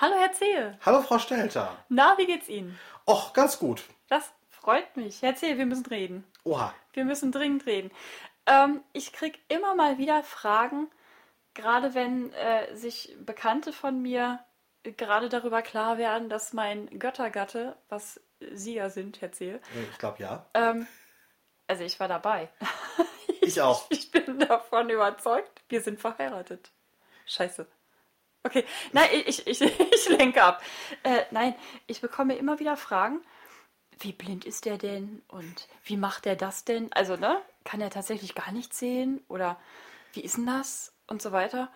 Hallo Herr Zehe. Hallo Frau Stelter. Na, wie geht's Ihnen? Och, ganz gut. Das freut mich. Herr Zehe, wir müssen reden. Oha. Wir müssen dringend reden. Ähm, ich krieg immer mal wieder Fragen, gerade wenn äh, sich Bekannte von mir äh, gerade darüber klar werden, dass mein Göttergatte, was Sie ja sind, Herr Zehe, Äh, Ich glaube ja. ähm, also ich war dabei. Ich auch. Ich bin davon überzeugt, wir sind verheiratet. Scheiße. Okay, nein, ich, ich, ich lenke ab. Äh, nein, ich bekomme immer wieder Fragen. Wie blind ist der denn? Und wie macht er das denn? Also, ne? Kann er tatsächlich gar nicht sehen? Oder wie ist denn das? Und so weiter.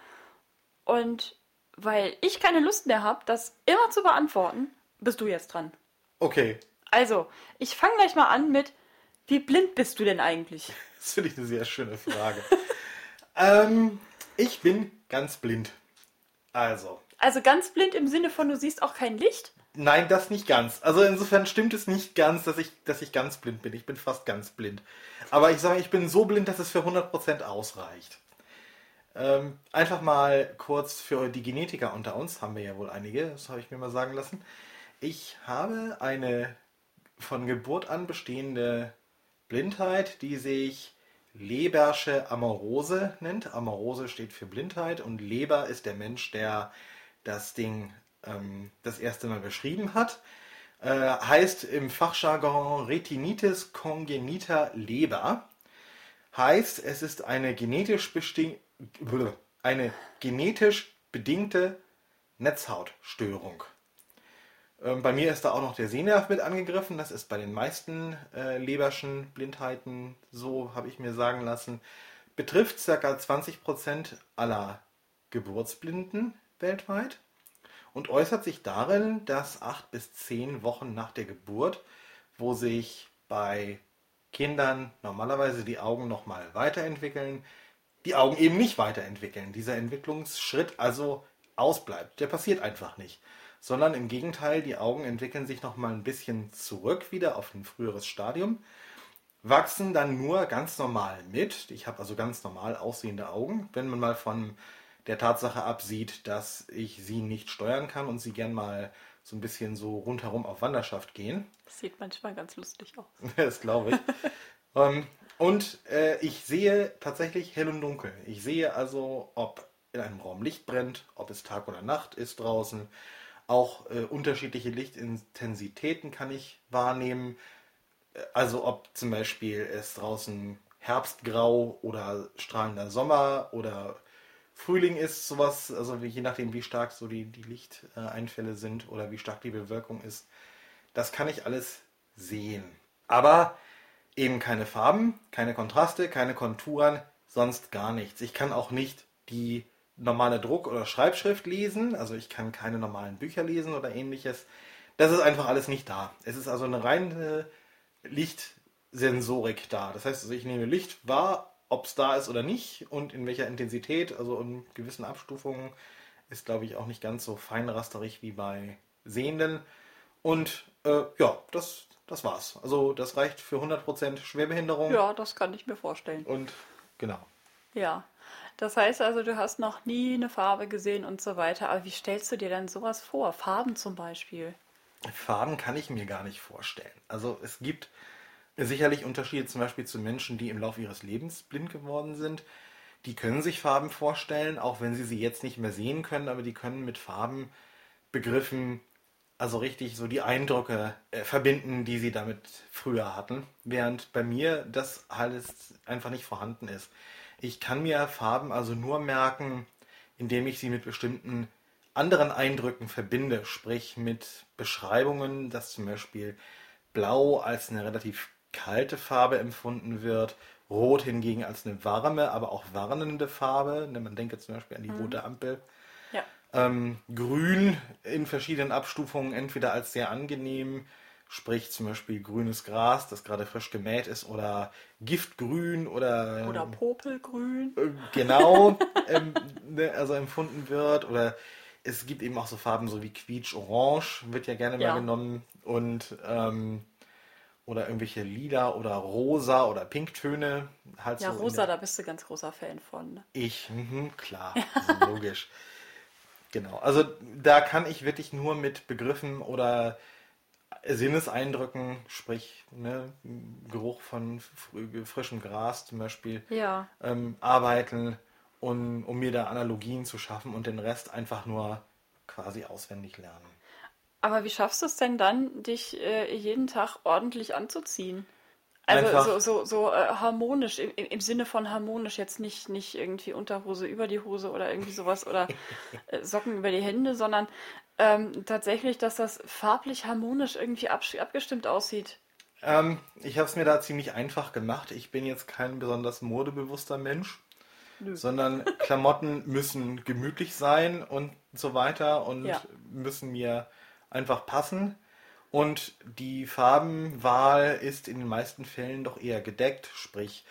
Und weil ich keine Lust mehr habe, das immer zu beantworten, bist du jetzt dran. Okay. Also, ich fange gleich mal an mit, wie blind bist du denn eigentlich? Das finde ich eine sehr schöne Frage. ähm, ich bin ganz blind. Also, Also ganz blind im Sinne von, du siehst auch kein Licht? nein, das nicht ganz. Also insofern stimmt es nicht ganz, dass ich, dass ich ganz blind bin. Ich bin fast ganz blind. Aber ich sage, ich bin so blind, dass es für 100% ausreicht. Ähm, einfach mal kurz für die Genetiker unter uns, haben wir ja wohl einige, das habe ich mir mal sagen lassen. Ich habe eine von Geburt an bestehende Blindheit, die sich Lebersche Amorose nennt. Amorose steht für Blindheit und Leber ist der Mensch, der das Ding ähm, das erste Mal beschrieben hat. Äh, heißt im Fachjargon Retinitis congenita Leber. Heißt, es ist eine genetisch, eine genetisch bedingte Netzhautstörung. Ähm, Bei mir ist da auch noch der Sehnerv mit angegriffen. Das ist bei den meisten äh, Leberschen Blindheiten so, habe ich mir sagen lassen. Betrifft ca. 20% aller Geburtsblinden weltweit und äußert sich darin, dass acht bis zehn Wochen nach der Geburt, wo sich bei Kindern normalerweise die Augen nochmal weiterentwickeln, die Augen eben nicht weiterentwickeln. Dieser Entwicklungsschritt also ausbleibt. Der passiert einfach nicht. Sondern im Gegenteil, die Augen entwickeln sich nochmal ein bisschen zurück wieder auf ein früheres Stadium, wachsen dann nur ganz normal mit. Ich habe also ganz normal aussehende Augen. Wenn man mal von der Tatsache absieht, dass ich sie nicht steuern kann und sie gern mal so ein bisschen so rundherum auf Wanderschaft gehen. Das sieht manchmal ganz lustig aus. Das glaube ich. ähm, und äh, ich sehe tatsächlich hell und dunkel. Ich sehe also, ob in einem Raum Licht brennt, ob es Tag oder Nacht ist draußen. Auch äh, unterschiedliche Lichtintensitäten kann ich wahrnehmen. Äh, Also ob zum Beispiel es draußen Herbstgrau oder strahlender Sommer oder Frühling ist, sowas, also je nachdem, wie stark so die, die Lichteinfälle sind oder wie stark die Bewölkung ist. Das kann ich alles sehen. Aber eben keine Farben, keine Kontraste, keine Konturen, sonst gar nichts. Ich kann auch nicht die normale Druck- oder Schreibschrift lesen, also ich kann keine normalen Bücher lesen oder ähnliches. Das ist einfach alles nicht da. Es ist also eine reine Lichtsensorik da. Das heißt, also ich nehme Licht wahr, ob es da ist oder nicht und in welcher Intensität, also in gewissen Abstufungen, ist glaube ich auch nicht ganz so feinrasterig wie bei Sehenden. Und äh, ja, das, das war's. Also das reicht für 100% Schwerbehinderung. Ja, das kann ich mir vorstellen. Und genau. Ja. Das heißt also, du hast noch nie eine Farbe gesehen und so weiter. Aber wie stellst du dir denn sowas vor? Farben zum Beispiel. Farben kann ich mir gar nicht vorstellen. Also es gibt sicherlich Unterschiede zum Beispiel zu Menschen, die im Laufe ihres Lebens blind geworden sind. Die können sich Farben vorstellen, auch wenn sie sie jetzt nicht mehr sehen können, aber die können mit Farben begriffen, also richtig so die Eindrücke äh, verbinden, die sie damit früher hatten. Während bei mir das alles einfach nicht vorhanden ist. Ich kann mir Farben also nur merken, indem ich sie mit bestimmten anderen Eindrücken verbinde, sprich mit Beschreibungen, dass zum Beispiel Blau als eine relativ kalte Farbe empfunden wird, Rot hingegen als eine warme, aber auch warnende Farbe. Ne, Man denke zum Beispiel an die rote Ampel. Ja. Ähm, Grün in verschiedenen Abstufungen, entweder als sehr angenehm, sprich zum Beispiel grünes Gras, das gerade frisch gemäht ist, oder Giftgrün oder, Oder Popelgrün. äh, genau ähm, ne, also empfunden wird. Oder es gibt eben auch so Farben so wie Quietsch-Orange, wird ja gerne Ja. mal genommen. Und ähm, oder irgendwelche Lila oder Rosa oder Pinktöne. Halt Ja, so rosa, da bist du ganz großer Fan von. ne? ich, mhm, klar, also logisch. Genau, also da kann ich wirklich nur mit Begriffen oder Sinneseindrücken, sprich ne, Geruch von frischem Gras zum Beispiel, Ja. ähm, arbeiten, um, um mir da Analogien zu schaffen und den Rest einfach nur quasi auswendig lernen. Aber wie schaffst du es denn dann, dich äh, jeden Tag ordentlich anzuziehen? Also Einfach- so, so, so äh, harmonisch, im, im Sinne von harmonisch, jetzt nicht, nicht irgendwie Unterhose über die Hose oder irgendwie sowas oder äh, Socken über die Hände, sondern ähm, tatsächlich, dass das farblich harmonisch irgendwie abgestimmt aussieht. Ähm, ich habe es mir da ziemlich einfach gemacht. Ich bin jetzt kein besonders modebewusster Mensch, Nö. sondern Klamotten müssen gemütlich sein und so weiter und Ja. müssen mir einfach passen. Und die Farbenwahl ist in den meisten Fällen doch eher gedeckt, sprich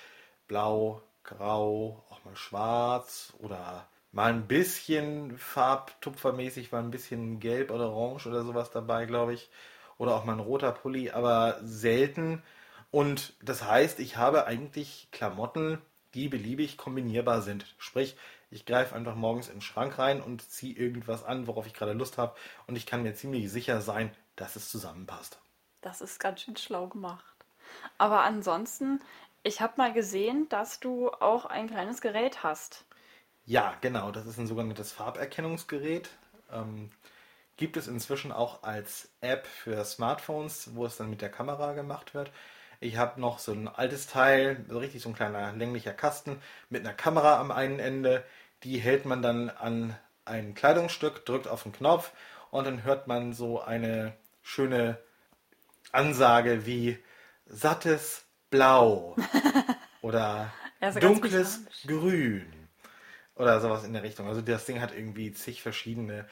blau, grau, auch mal schwarz oder mal ein bisschen farbtupfermäßig, mal ein bisschen gelb oder orange oder sowas dabei, glaube ich. Oder auch mal ein roter Pulli, aber selten. Und das heißt, ich habe eigentlich Klamotten, die beliebig kombinierbar sind. Sprich, ich greife einfach morgens in den Schrank rein und ziehe irgendwas an, worauf ich gerade Lust habe. Und ich kann mir ziemlich sicher sein, dass es zusammenpasst. Das ist ganz schön schlau gemacht. Aber ansonsten, ich habe mal gesehen, dass du auch ein kleines Gerät hast. Ja, genau, das ist ein sogenanntes Farberkennungsgerät. Ähm, gibt es inzwischen auch als App für Smartphones, wo es dann mit der Kamera gemacht wird. Ich habe noch so ein altes Teil, so richtig so ein kleiner länglicher Kasten mit einer Kamera am einen Ende. Die hält man dann an ein Kleidungsstück, drückt auf den Knopf und dann hört man so eine schöne Ansage wie sattes Blau oder dunkles. Grün oder sowas in der Richtung. Also das Ding hat irgendwie zig verschiedene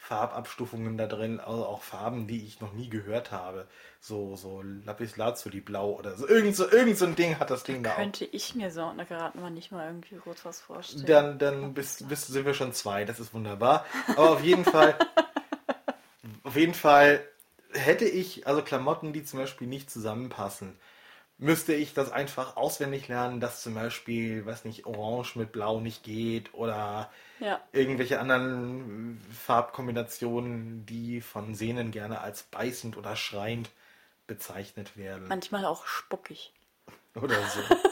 Farbabstufungen da drin, also auch Farben, die ich noch nie gehört habe. So, so Lapis Lazuli Blau oder so. Irgend so, irgend so ein Ding hat das Ding da auch. Könnte ich mir so na, gerade mal nicht mal irgendwie kurz was vorstellen. Dann, dann bist, bist, sind wir schon zwei, das ist wunderbar. Aber auf jeden Fall, auf jeden Fall hätte ich also Klamotten, die zum Beispiel nicht zusammenpassen, müsste ich das einfach auswendig lernen, dass zum Beispiel, weiß nicht, Orange mit Blau nicht geht oder Ja. irgendwelche anderen Farbkombinationen, die von Sehnen gerne als beißend oder schreiend bezeichnet werden. Manchmal auch spuckig. Oder so.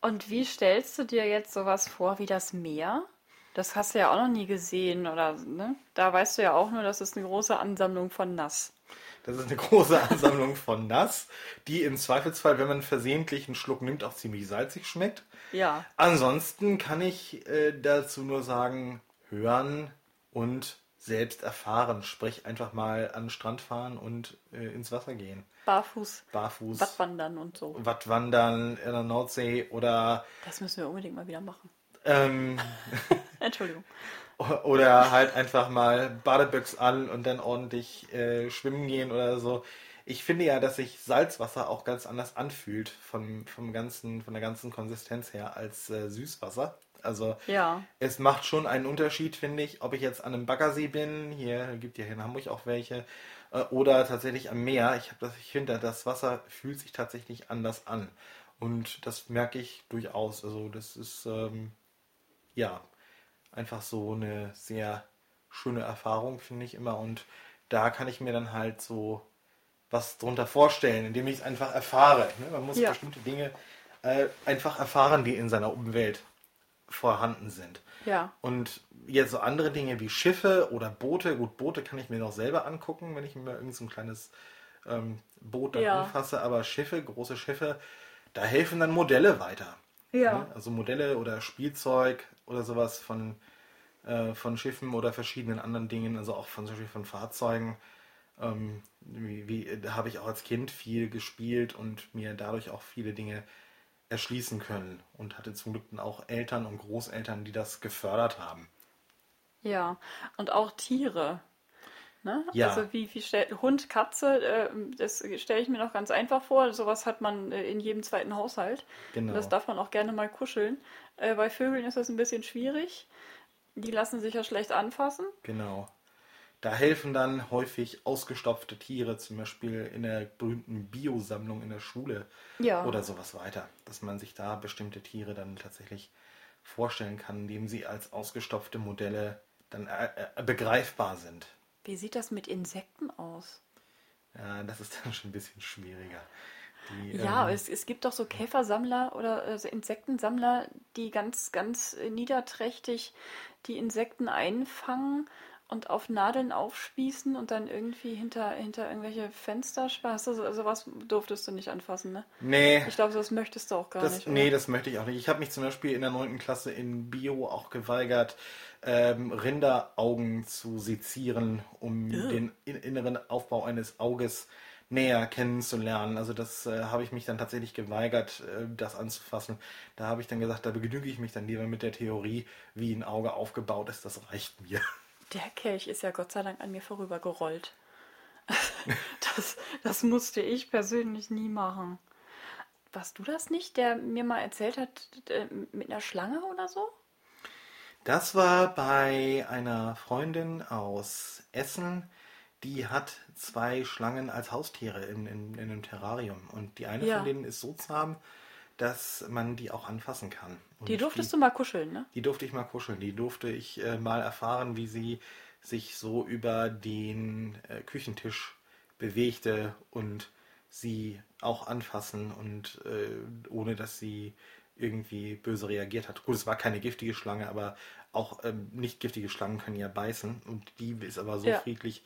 Und wie stellst du dir jetzt sowas vor wie das Meer? Das hast du ja auch noch nie gesehen, oder ne? Da weißt du ja auch nur, das ist eine große Ansammlung von Nass. Das ist eine große Ansammlung von Nass, die im Zweifelsfall, wenn man versehentlich einen Schluck nimmt, auch ziemlich salzig schmeckt. Ja. Ansonsten kann ich äh, dazu nur sagen, hören und selbst erfahren. Sprich, einfach mal an den Strand fahren und äh, ins Wasser gehen. Barfuß, Barfuß, Wattwandern und so. Wattwandern in der Nordsee oder, Das müssen wir unbedingt mal wieder machen. ähm, Entschuldigung. oder halt einfach mal Badebüchs an und dann ordentlich äh, schwimmen gehen oder so. Ich finde ja, dass sich Salzwasser auch ganz anders anfühlt von, vom ganzen, von der ganzen Konsistenz her als äh, Süßwasser. Also Ja. es macht schon einen Unterschied, finde ich, ob ich jetzt an einem Baggersee bin, hier gibt ja hier in Hamburg auch welche, äh, oder tatsächlich am Meer. Ich, das, ich finde, das Wasser fühlt sich tatsächlich anders an. Und das merke ich durchaus. Also das ist, ähm, ja, einfach so eine sehr schöne Erfahrung, finde ich immer. Und da kann ich mir dann halt so was drunter vorstellen, indem ich es einfach erfahre. Ne? Man muss Ja. bestimmte Dinge äh, einfach erfahren, die in seiner Umwelt vorhanden sind. Ja. Und jetzt so andere Dinge wie Schiffe oder Boote, gut, Boote kann ich mir noch selber angucken, wenn ich mir irgend so ein kleines ähm, Boot dann Ja. anfasse, aber Schiffe, große Schiffe, da helfen dann Modelle weiter. Ja. Ne? Also Modelle oder Spielzeug oder sowas von, äh, von Schiffen oder verschiedenen anderen Dingen, also auch von zum Beispiel von Fahrzeugen. Ähm, wie, wie, habe ich auch als Kind viel gespielt und mir dadurch auch viele Dinge erschließen können und hatte zum Glück dann auch Eltern und Großeltern, die das gefördert haben. Ja. Und auch Tiere. Ne? Ja. Also wie, wie stell, Hund, Katze, äh, das stelle ich mir noch ganz einfach vor. Sowas hat man äh, in jedem zweiten Haushalt. Genau. Das darf man auch gerne mal kuscheln. Äh, bei Vögeln ist das ein bisschen schwierig. Die lassen sich ja schlecht anfassen. Genau. Da helfen dann häufig ausgestopfte Tiere, zum Beispiel in der berühmten Biosammlung in der Schule Ja. oder sowas weiter, dass man sich da bestimmte Tiere dann tatsächlich vorstellen kann, indem sie als ausgestopfte Modelle dann äh, äh, begreifbar sind. Wie sieht das mit Insekten aus? Ja, das ist dann schon ein bisschen schwieriger. Die, Ja, ähm, es, es gibt doch so Käfersammler oder also Insektensammler, die ganz, ganz äh, niederträchtig die Insekten einfangen und auf Nadeln aufspießen und dann irgendwie hinter, hinter irgendwelche Fenster spaßen. So, sowas durftest du nicht anfassen, ne? nee, Ich glaube, das möchtest du auch gar das, nicht. nee, oder? das möchte ich auch nicht. Ich habe mich zum Beispiel in der 9. Klasse in Bio auch geweigert, ähm, Rinderaugen zu sezieren, um Ugh. den in inneren Aufbau eines Auges näher kennenzulernen. Also das äh, habe ich mich dann tatsächlich geweigert, äh, das anzufassen. Da habe ich dann gesagt, da begnüge ich mich dann lieber mit der Theorie, wie ein Auge aufgebaut ist. Das reicht mir. Der Kelch ist ja Gott sei Dank an mir vorübergerollt. Das, das musste ich persönlich nie machen. Warst du das nicht, der mir mal erzählt hat, äh, mit einer Schlange oder so? Das war bei einer Freundin aus Essen, die hat zwei Schlangen als Haustiere in, in, in einem Terrarium. Und die eine Ja. von denen ist so zahm, dass man die auch anfassen kann. Und Die durftest die, du mal kuscheln, ne? Die durfte ich mal kuscheln. Die durfte ich äh, mal erfahren, wie sie sich so über den äh, Küchentisch bewegte und sie auch anfassen und äh, ohne dass sie irgendwie böse reagiert hat. Gut, es war keine giftige Schlange, aber auch ähm, nicht giftige Schlangen können ja beißen und die ist aber so Ja. friedlich,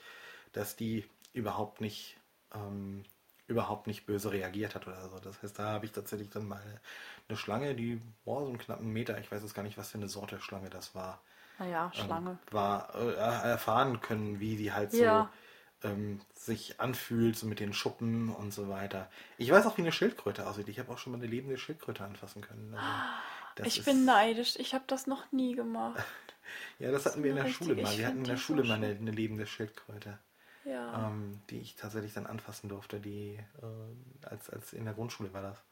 dass die überhaupt nicht ähm, überhaupt nicht böse reagiert hat oder so. Das heißt, da habe ich tatsächlich dann mal eine Schlange, die war so einen knappen Meter, ich weiß jetzt gar nicht, was für eine Sorte Schlange das war, Naja, ähm, Schlange. war äh, erfahren können, wie die halt Ja. so ähm, sich anfühlt, so mit den Schuppen und so weiter. Ich weiß auch, wie eine Schildkröte aussieht. Ich habe auch schon mal eine lebende Schildkröte anfassen können. Also, das Ich ist- bin neidisch. Ich habe das noch nie gemacht. Ja, das hatten wir in der Schule mal. Wir hatten in der Schule mal eine, eine lebende Schildkröte, Ja. ähm, die ich tatsächlich dann anfassen durfte. Die äh, als, als in der Grundschule war das.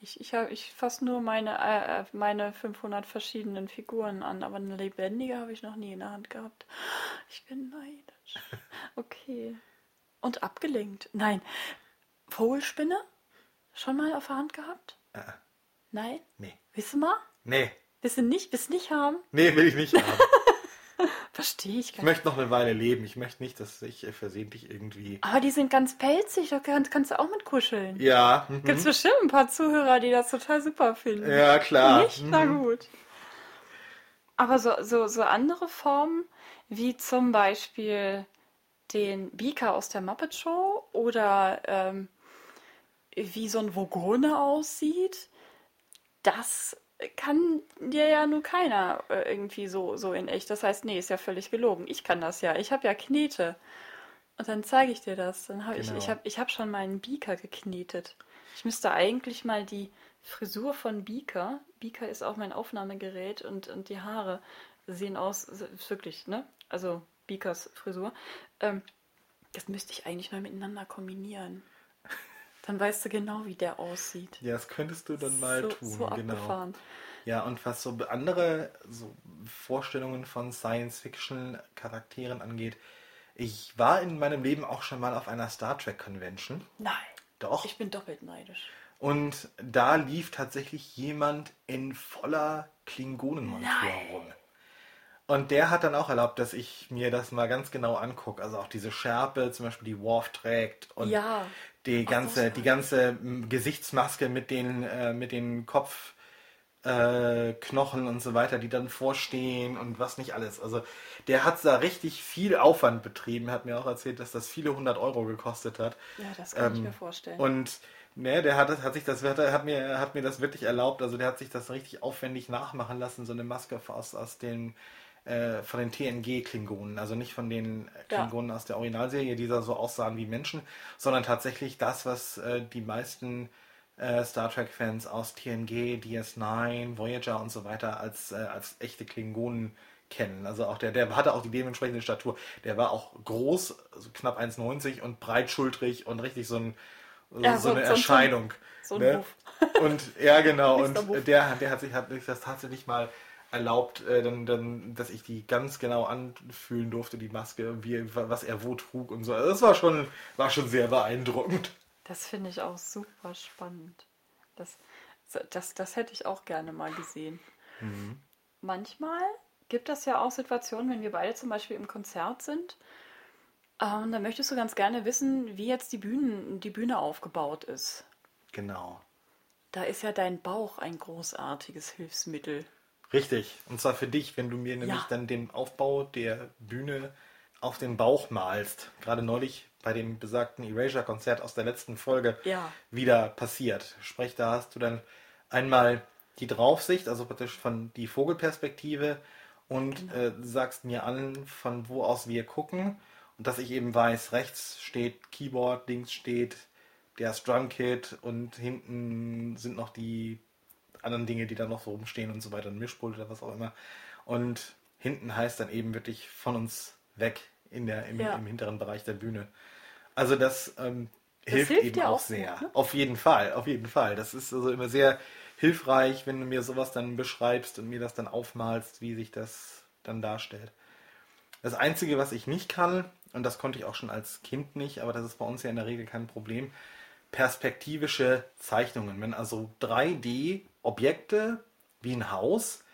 Ich, ich, ich fasse nur meine, äh, äh, meine 500 verschiedenen Figuren an, aber eine lebendige habe ich noch nie in der Hand gehabt. Ich bin neidisch. Okay. Und abgelenkt. Nein. Vogelspinne? Schon mal auf der Hand gehabt? Äh, Nein? nee. Du mal? Nee. Du nicht? Willst du nicht haben? Nee, will ich nicht haben. Verstehe ich Ich gar nicht. möchte noch eine Weile leben. Ich möchte nicht, dass ich äh, versehentlich irgendwie. Aber die sind ganz pelzig, da kannst, kannst du auch mit kuscheln. Ja. mhm. Gibt es bestimmt ein paar Zuhörer, die das total super finden. Ja, klar. Nicht? Na Mhm. gut. Aber so, so, so andere Formen, wie zum Beispiel den Beaker aus der Muppet Show oder ähm, wie so ein Vogone aussieht, das kann dir ja nur keiner äh, irgendwie so, so in echt. Das heißt, nee, ist ja völlig gelogen. Ich kann das ja. Ich habe ja Knete. Und dann zeige ich dir das. Dann habe ich, Genau. ich habe ich hab schon mal einen Beaker geknetet. Ich müsste eigentlich mal die Frisur von Beaker, Beaker ist auch mein Aufnahmegerät und, und die Haare sehen aus, wirklich, ne? Also Beakers Frisur. Ähm, das müsste ich eigentlich mal miteinander kombinieren. Dann weißt du genau, wie der aussieht. Ja, das könntest du dann mal so, tun, so genau. abgefahren. Ja, und was so andere so Vorstellungen von Science-Fiction-Charakteren angeht, ich war in meinem Leben auch schon mal auf einer Star Trek Convention. Nein. Doch. Ich bin doppelt neidisch. Und da lief tatsächlich jemand in voller Klingonenmontur rum. Und der hat dann auch erlaubt, dass ich mir das mal ganz genau angucke. Also auch diese Schärpe, zum Beispiel die Worf trägt und Ja. Die ganze, die ganze m, Gesichtsmaske mit den, äh, mit den Kopf, äh, und so weiter, die dann vorstehen und was nicht alles. Also der hat da richtig viel Aufwand betrieben, hat mir auch erzählt, dass das viele hundert Euro gekostet hat. Ja, das kann ich Ähm, mir vorstellen. Und ne, der hat, das- hat sich das hat, hat mir hat mir das wirklich erlaubt. Also der hat sich das richtig aufwendig nachmachen lassen, so eine Maske aus aus den äh, von den TNG-Klingonen, also nicht von den Ja. Klingonen aus der Originalserie, die da so aussahen wie Menschen, sondern tatsächlich das, was äh, die meisten äh, Star Trek-Fans aus TNG, DS9, Voyager und so weiter als, äh, als echte Klingonen kennen. Also auch der, der hatte auch die dementsprechende Statur. Der war auch groß, also knapp 1,90 und breitschultrig und richtig so, ein, so, Ja, so so- eine so- so ein- Erscheinung. so ein ne? Und ja, genau. Und der, der hat sich hat sich das tatsächlich mal erlaubt, äh, dann, dann, dass ich die ganz genau anfühlen durfte, die Maske, wie, was er wo trug und so. Also das war schon, war schon sehr beeindruckend. Das finde ich auch super spannend. Das, das, das hätte ich auch gerne mal gesehen. Manchmal gibt es ja auch Situationen, wenn wir beide zum Beispiel im Konzert sind. Ähm, dann möchtest du ganz gerne wissen, wie jetzt die, Bühnen, die Bühne aufgebaut ist. Genau. Da ist ja dein Bauch ein großartiges Hilfsmittel. Richtig. Und zwar für dich, wenn du mir nämlich Ja. dann den Aufbau der Bühne auf den Bauch malst. Gerade neulich bei dem besagten Erasure-Konzert aus der letzten Folge Ja. wieder passiert. Sprich, da hast du dann einmal die Draufsicht, also praktisch von die Vogelperspektive und Genau. äh, sagst mir an, von wo aus wir gucken. Und dass ich eben weiß, rechts steht Keyboard, links steht der Drumkit und hinten sind noch die anderen Dinge, die da noch so rumstehen und so weiter, ein Mischpult oder was auch immer. Und hinten heißt dann eben wirklich von uns weg in der, im, Ja. im hinteren Bereich der Bühne. Also das, ähm, Das hilft, hilft eben auch auch sehr. gut, ne? Auf jeden Fall, auf jeden Fall. Das ist also immer sehr hilfreich, wenn du mir sowas dann beschreibst und mir das dann aufmalst, wie sich das dann darstellt. Das Einzige, was ich nicht kann, und das konnte ich auch schon als Kind nicht, aber das ist bei uns ja in der Regel kein Problem, perspektivische Zeichnungen. Wenn also 3D-Objekte wie ein Haus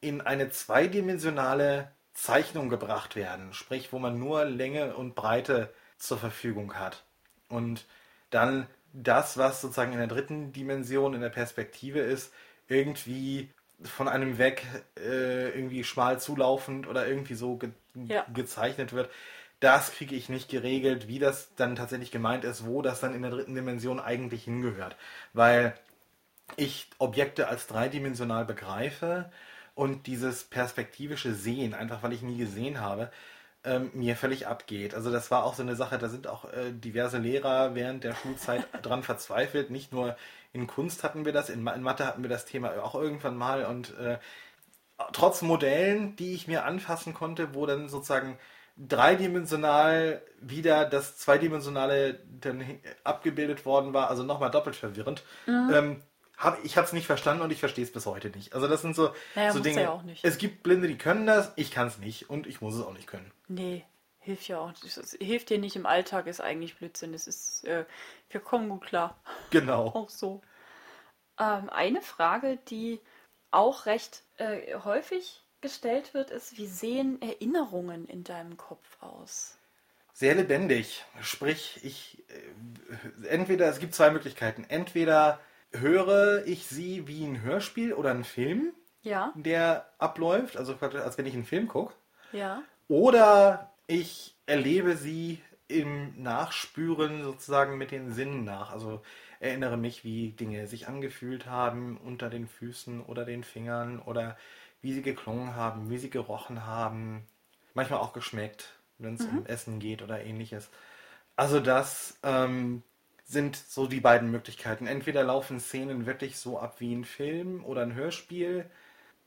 in eine zweidimensionale Zeichnung gebracht werden, sprich, wo man nur Länge und Breite zur Verfügung hat. Und dann das, was sozusagen in der dritten Dimension, in der Perspektive ist, irgendwie von einem weg äh, irgendwie schmal zulaufend oder irgendwie so ge Ja. gezeichnet wird. Das kriege ich nicht geregelt, wie das dann tatsächlich gemeint ist, wo das dann in der dritten Dimension eigentlich hingehört. Weil ich Objekte als dreidimensional begreife und dieses perspektivische Sehen, einfach weil ich nie gesehen habe, ähm, mir völlig abgeht. Also das war auch so eine Sache, da sind auch äh, diverse Lehrer während der Schulzeit dran verzweifelt. Nicht nur in Kunst hatten wir das, in, in Mathe hatten wir das Thema auch irgendwann mal und äh, trotz Modellen, die ich mir anfassen konnte, wo dann sozusagen dreidimensional wieder das zweidimensionale dann abgebildet worden war, also nochmal doppelt verwirrend. Ähm, hab, ich habe es nicht verstanden und ich verstehe es bis heute nicht. Also das sind so, Naja, so Dinge. ja auch nicht. Es gibt Blinde, die können das, ich kann es nicht und ich muss es auch nicht können. Nee, hilft ja auch. Das hilft dir nicht im Alltag, ist eigentlich Blödsinn. Das ist, äh, wir kommen gut klar. Genau. Auch so. Ähm, eine Frage, die auch recht äh, häufig gestellt wird, ist, wie sehen Erinnerungen in deinem Kopf aus? Sehr lebendig. Sprich, ich äh, entweder, es gibt zwei Möglichkeiten. Entweder höre ich sie wie ein Hörspiel oder ein Film, Ja, der abläuft, also als wenn ich einen Film gucke. ja. Oder ich erlebe sie im Nachspüren sozusagen mit den Sinnen nach. Also erinnere mich, wie Dinge sich angefühlt haben unter den Füßen oder den Fingern oder wie sie geklungen haben, wie sie gerochen haben. Manchmal auch geschmeckt, wenn es um Essen geht oder ähnliches. Also das ähm, sind so die beiden Möglichkeiten. Entweder laufen Szenen wirklich so ab wie ein Film oder ein Hörspiel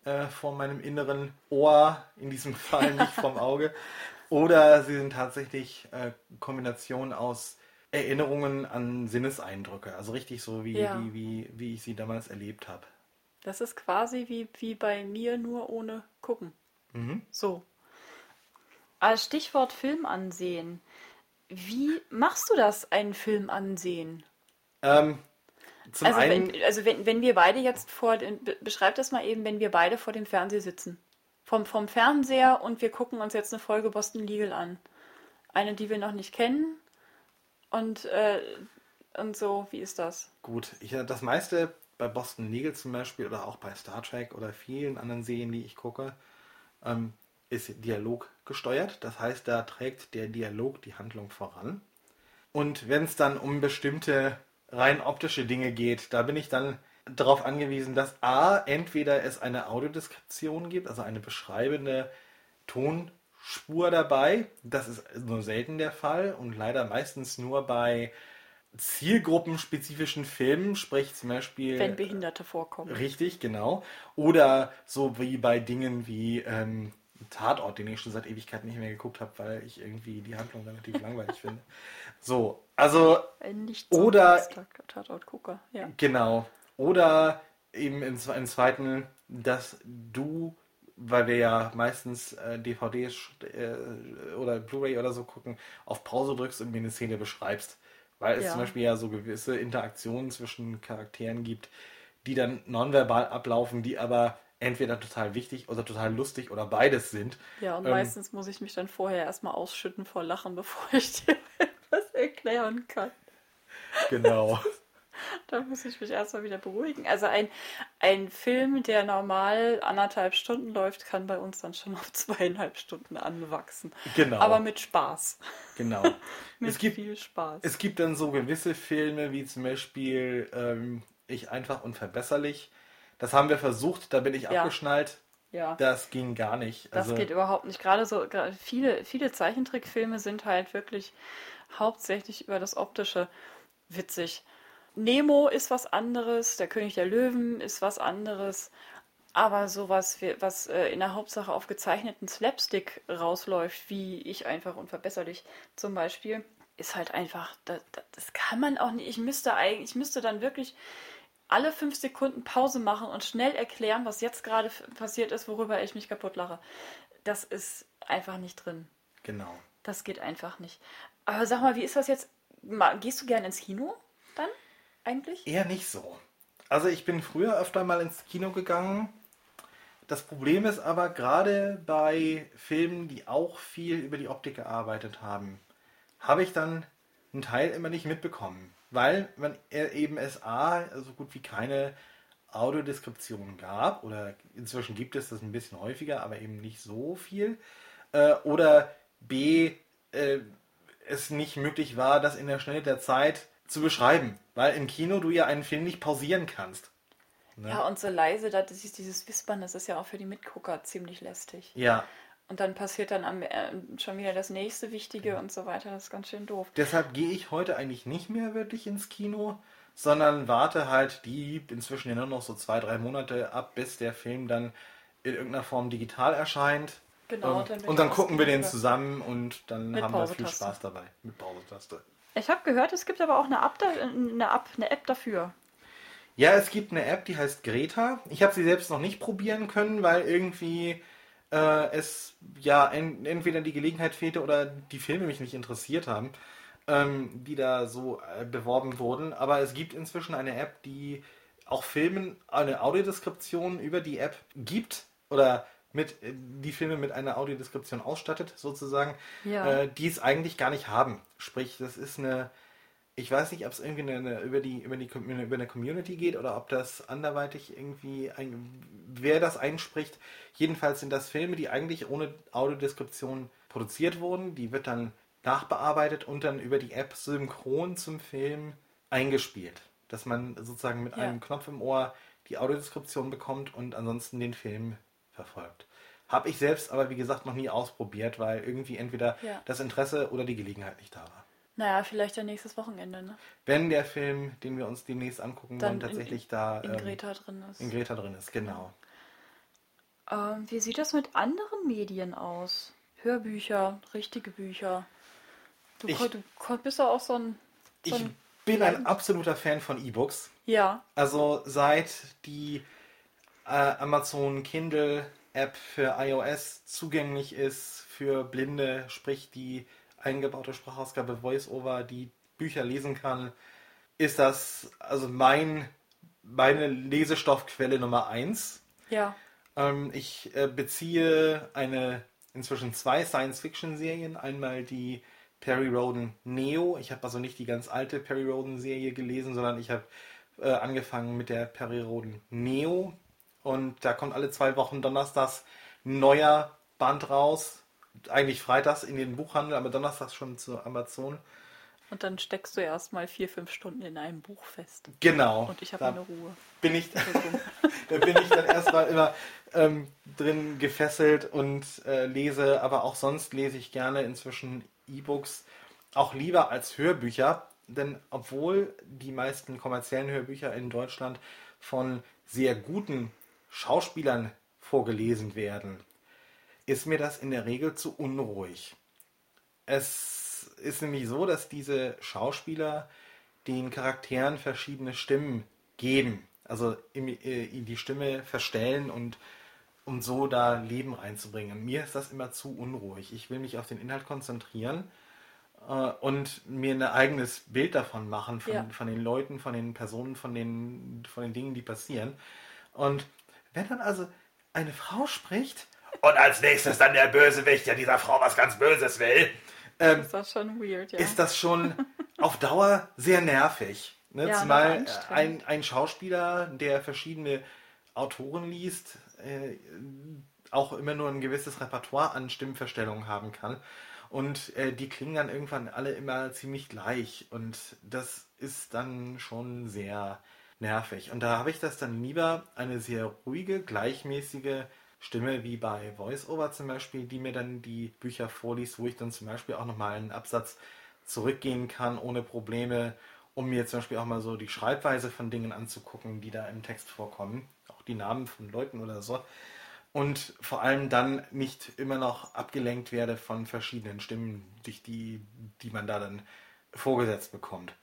äh, vor meinem inneren Ohr, in diesem Fall nicht vom Auge. Oder sie sind tatsächlich äh, Kombination aus Erinnerungen an Sinneseindrücke. Also richtig so, wie, Ja. wie, wie, wie ich sie damals erlebt habe. Das ist quasi wie, wie bei mir, nur ohne gucken. So. Als Stichwort Film ansehen. Wie machst du das, einen Film ansehen? Ähm, zum also, einen, wenn, also wenn, wenn wir beide jetzt vor beschreib das mal eben, wenn wir beide vor dem Fernseher sitzen. Vom, vom Fernseher und wir gucken uns jetzt eine Folge Boston Legal an. Eine, die wir noch nicht kennen. Und, äh, und so, wie ist das? gut, ich, das meiste bei Boston Legal zum Beispiel oder auch bei Star Trek oder vielen anderen Serien, die ich gucke, ähm, ist Dialog gesteuert. Das heißt, da trägt der Dialog die Handlung voran. Und wenn es dann um bestimmte rein optische Dinge geht, da bin ich dann darauf angewiesen, dass A, entweder es eine Audiodeskription gibt, also eine beschreibende Tonspur dabei. Das ist nur selten der Fall und leider meistens nur bei zielgruppenspezifischen Filmen, sprich zum Beispiel. Wenn Behinderte vorkommen. Richtig, genau. Oder so wie bei Dingen wie ähm, Tatort, den ich schon seit Ewigkeiten nicht mehr geguckt habe, weil ich irgendwie die Handlung relativ langweilig finde. So, also nicht Oder- Tatort-Gucker, ja. genau. Oder eben im, im zweiten, dass du, weil wir ja meistens äh, DVDs äh, oder Blu-ray oder so gucken, auf Pause drückst und mir eine Szene beschreibst. Weil es Ja. zum Beispiel ja so gewisse Interaktionen zwischen Charakteren gibt, die dann nonverbal ablaufen, die aber entweder total wichtig oder total lustig oder beides sind. Ja, und Ähm, meistens muss ich mich dann vorher erstmal ausschütten vor Lachen, bevor ich dir etwas erklären kann. Genau. Da muss ich mich erstmal wieder beruhigen. Also ein, ein Film, der normal anderthalb Stunden läuft, kann bei uns dann schon auf zweieinhalb Stunden anwachsen. Genau. Aber mit Spaß. genau. Mit es gibt viel Spaß. Es gibt dann so gewisse Filme, wie zum Beispiel ähm, Ich einfach unverbesserlich. Das haben wir versucht, da bin ich Ja. abgeschnallt. ja. Das ging gar nicht. Das Also, geht überhaupt nicht. Gerade so, gerade viele, viele Zeichentrickfilme sind halt wirklich hauptsächlich über das Optische witzig. Nemo ist was anderes, der König der Löwen ist was anderes, aber sowas, was äh, in der Hauptsache auf gezeichneten Slapstick rausläuft, wie ich einfach unverbesserlich zum Beispiel, ist halt einfach, das, das kann man auch nicht. Ich müsste eigentlich, ich müsste dann wirklich alle fünf Sekunden Pause machen und schnell erklären, was jetzt gerade passiert ist, worüber ich mich kaputt lache. Das ist einfach nicht drin. Genau. Das geht einfach nicht. Aber sag mal, wie ist das jetzt? Gehst du gerne ins Kino dann eigentlich? Eher nicht so. Also ich bin früher öfter mal ins Kino gegangen. Das Problem ist aber gerade bei Filmen, die auch viel über die Optik gearbeitet haben, habe ich dann einen Teil immer nicht mitbekommen. Weil man eben es A, so gut wie keine Audiodeskription gab, oder inzwischen gibt es das ein bisschen häufiger, aber eben nicht so viel. Äh, oder B, äh, es nicht möglich war, das in der Schnelle der Zeit zu beschreiben. Weil im Kino du ja einen Film nicht pausieren kannst. Ne? Ja, und so leise, da- das ist dieses Wispern, das ist ja auch für die Mitgucker ziemlich lästig. Ja, Und dann passiert dann am, äh, schon wieder das nächste Wichtige und so weiter. Das ist ganz schön doof. deshalb gehe ich heute eigentlich nicht mehr wirklich ins Kino, sondern warte halt die inzwischen ja nur noch so zwei, drei Monate ab, bis der Film dann in irgendeiner Form digital erscheint. Genau, Ähm, dann und dann gucken wir den zusammen und dann haben wir viel. Spaß dabei. Mit Pausetaste. Ich habe gehört, es gibt aber auch eine App, da, eine, App, eine App dafür. Ja, es gibt eine App, die heißt Greta. Ich habe sie selbst noch nicht probieren können, weil irgendwie äh, es ja en entweder die Gelegenheit fehlte oder die Filme mich nicht interessiert haben, ähm, die da so äh, beworben wurden. Aber es gibt inzwischen eine App, die auch Filmen eine Audiodeskription über die App gibt oder mit äh, die Filme mit einer Audiodeskription ausstattet, sozusagen, Ja. äh, die es eigentlich gar nicht haben. Sprich, das ist eine ich weiß nicht, ob es irgendwie eine, eine, über, die, über, die, über eine Community geht oder ob das anderweitig irgendwie, ein, wer das einspricht. Jedenfalls sind das Filme, die eigentlich ohne Audiodeskription produziert wurden. Die wird dann nachbearbeitet und dann über die App synchron zum Film eingespielt. Dass man sozusagen mit Ja. einem Knopf im Ohr die Audiodeskription bekommt und ansonsten den Film verfolgt. Habe ich selbst aber, wie gesagt, noch nie ausprobiert, weil irgendwie entweder Ja. das Interesse oder die Gelegenheit nicht da war. Naja, vielleicht dann nächstes Wochenende, ne? Wenn der Film, den wir uns demnächst angucken Dann wollen, tatsächlich in, da in ähm, Greta drin ist. in Greta drin ist. Genau. Ähm, wie sieht das mit anderen Medien aus? Hörbücher, richtige Bücher. Du, Ich- du bist doch auch so ein. So Ich ein bin ein absoluter Fan von E-Books. ja, Also seit die Amazon Kindle App für iOS zugänglich ist für Blinde, sprich die eingebaute Sprachausgabe VoiceOver, die Bücher lesen kann, ist das also mein meine Lesestoffquelle Nummer eins. ja. Ähm, ich äh, beziehe eine inzwischen zwei Science-Fiction-Serien. Einmal die Perry Roden Neo. Ich habe also nicht die ganz alte Perry Roden-Serie gelesen, sondern ich habe äh, angefangen mit der Perry Roden Neo. Und da kommt alle zwei Wochen donnerstags ein neuer Band raus. Eigentlich freitags in den Buchhandel, aber donnerstags schon zu Amazon. Und dann steckst du erstmal vier, fünf Stunden in einem Buch fest. Genau. Und ich habe Da meine Ruhe. bin ich, da bin ich dann erstmal immer ähm, drin gefesselt und äh, lese, aber auch sonst lese ich gerne inzwischen E-Books, auch lieber als Hörbücher, denn obwohl die meisten kommerziellen Hörbücher in Deutschland von sehr guten Schauspielern vorgelesen werden, ist mir das in der Regel zu unruhig. Es ist nämlich so, dass diese Schauspieler den Charakteren verschiedene Stimmen geben. Also äh, die Stimme verstellen und um so da Leben reinzubringen. Mir ist das immer zu unruhig. Ich will mich auf den Inhalt konzentrieren äh, und mir ein eigenes Bild davon machen, von, Ja. von den Leuten, von den Personen, von den, von den Dingen, die passieren. Und wenn dann also eine Frau spricht und als nächstes dann der Bösewicht, der dieser Frau was ganz Böses will, ähm, ist das schon weird, ja. ist das schon auf Dauer sehr nervig. Ne? Ja, Zumal anstrengend. ein, ein Schauspieler, der verschiedene Autoren liest, äh, auch immer nur ein gewisses Repertoire an Stimmverstellungen haben kann. Und äh, die klingen dann irgendwann alle immer ziemlich gleich. Und das ist dann schon sehr nervig. Und da habe ich das dann lieber eine sehr ruhige, gleichmäßige Stimme, wie bei VoiceOver zum Beispiel, die mir dann die Bücher vorliest, wo ich dann zum Beispiel auch nochmal einen Absatz zurückgehen kann, ohne Probleme, um mir zum Beispiel auch mal so die Schreibweise von Dingen anzugucken, die da im Text vorkommen. Auch die Namen von Leuten oder so. Und vor allem dann nicht immer noch abgelenkt werde von verschiedenen Stimmen, durch die, die man da dann vorgesetzt bekommt.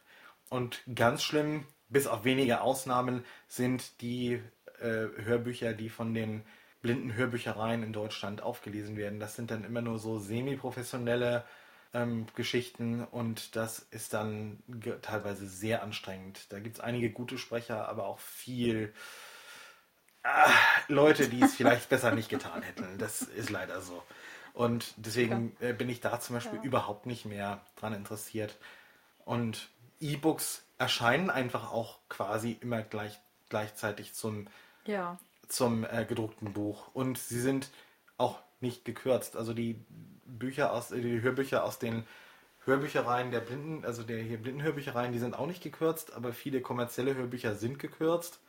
Und ganz schlimm, bis auf wenige Ausnahmen, sind die äh, Hörbücher, die von den blinden Hörbüchereien in Deutschland aufgelesen werden. Das sind dann immer nur so semi-professionelle ähm, Geschichten und das ist dann teilweise sehr anstrengend. Da gibt es einige gute Sprecher, aber auch viel ah, Leute, die es vielleicht besser nicht getan hätten. Das ist leider so. Und deswegen äh, bin ich da zum Beispiel Ja. überhaupt nicht mehr dran interessiert. Und E-Books erscheinen einfach auch quasi immer gleich, gleichzeitig zum, Ja, zum äh, gedruckten Buch. Und sie sind auch nicht gekürzt. Also die Bücher aus, äh, die Hörbücher aus den Hörbüchereien der Blinden, also der hier Blindenhörbüchereien, die sind auch nicht gekürzt, aber viele kommerzielle Hörbücher sind gekürzt.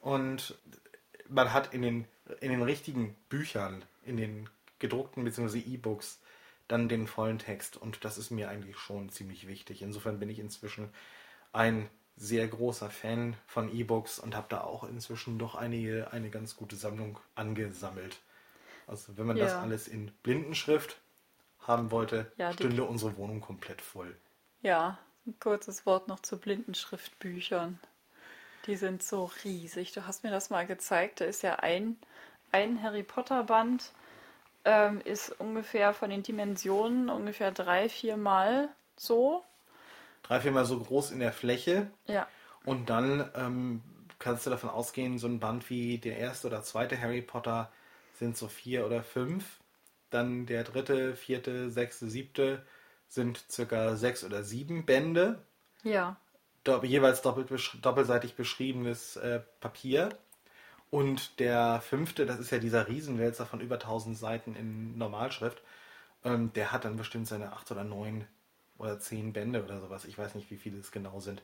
Und man hat in den, in den richtigen Büchern, in den gedruckten bzw. E-Books, dann den vollen Text. Und das ist mir eigentlich schon ziemlich wichtig. Insofern bin ich inzwischen ein sehr großer Fan von E-Books und habe da auch inzwischen doch einige, eine ganz gute Sammlung angesammelt. Also wenn man das Ja. alles in Blindenschrift haben wollte, Ja, stünde unsere Wohnung komplett voll. ja. Ein kurzes Wort noch zu Blindenschriftbüchern. Die sind so riesig. Du hast mir das mal gezeigt. Da ist ja ein, ein Harry Potter Band, ähm, ist ungefähr von den Dimensionen ungefähr drei, vier Mal so. Drei, viermal so groß in der Fläche Ja, Und dann ähm, kannst du davon ausgehen, so ein Band wie der erste oder zweite Harry Potter sind so vier oder fünf. Dann der dritte, vierte, sechste, siebte sind circa sechs oder sieben Bände. ja, Do jeweils doppelt besch doppelseitig beschriebenes äh, Papier. Und der fünfte, das ist ja dieser Riesenwälzer von über 1000 Seiten in Normalschrift, ähm, der hat dann bestimmt seine acht oder neun oder zehn Bände oder sowas. Ich weiß nicht, wie viele es genau sind.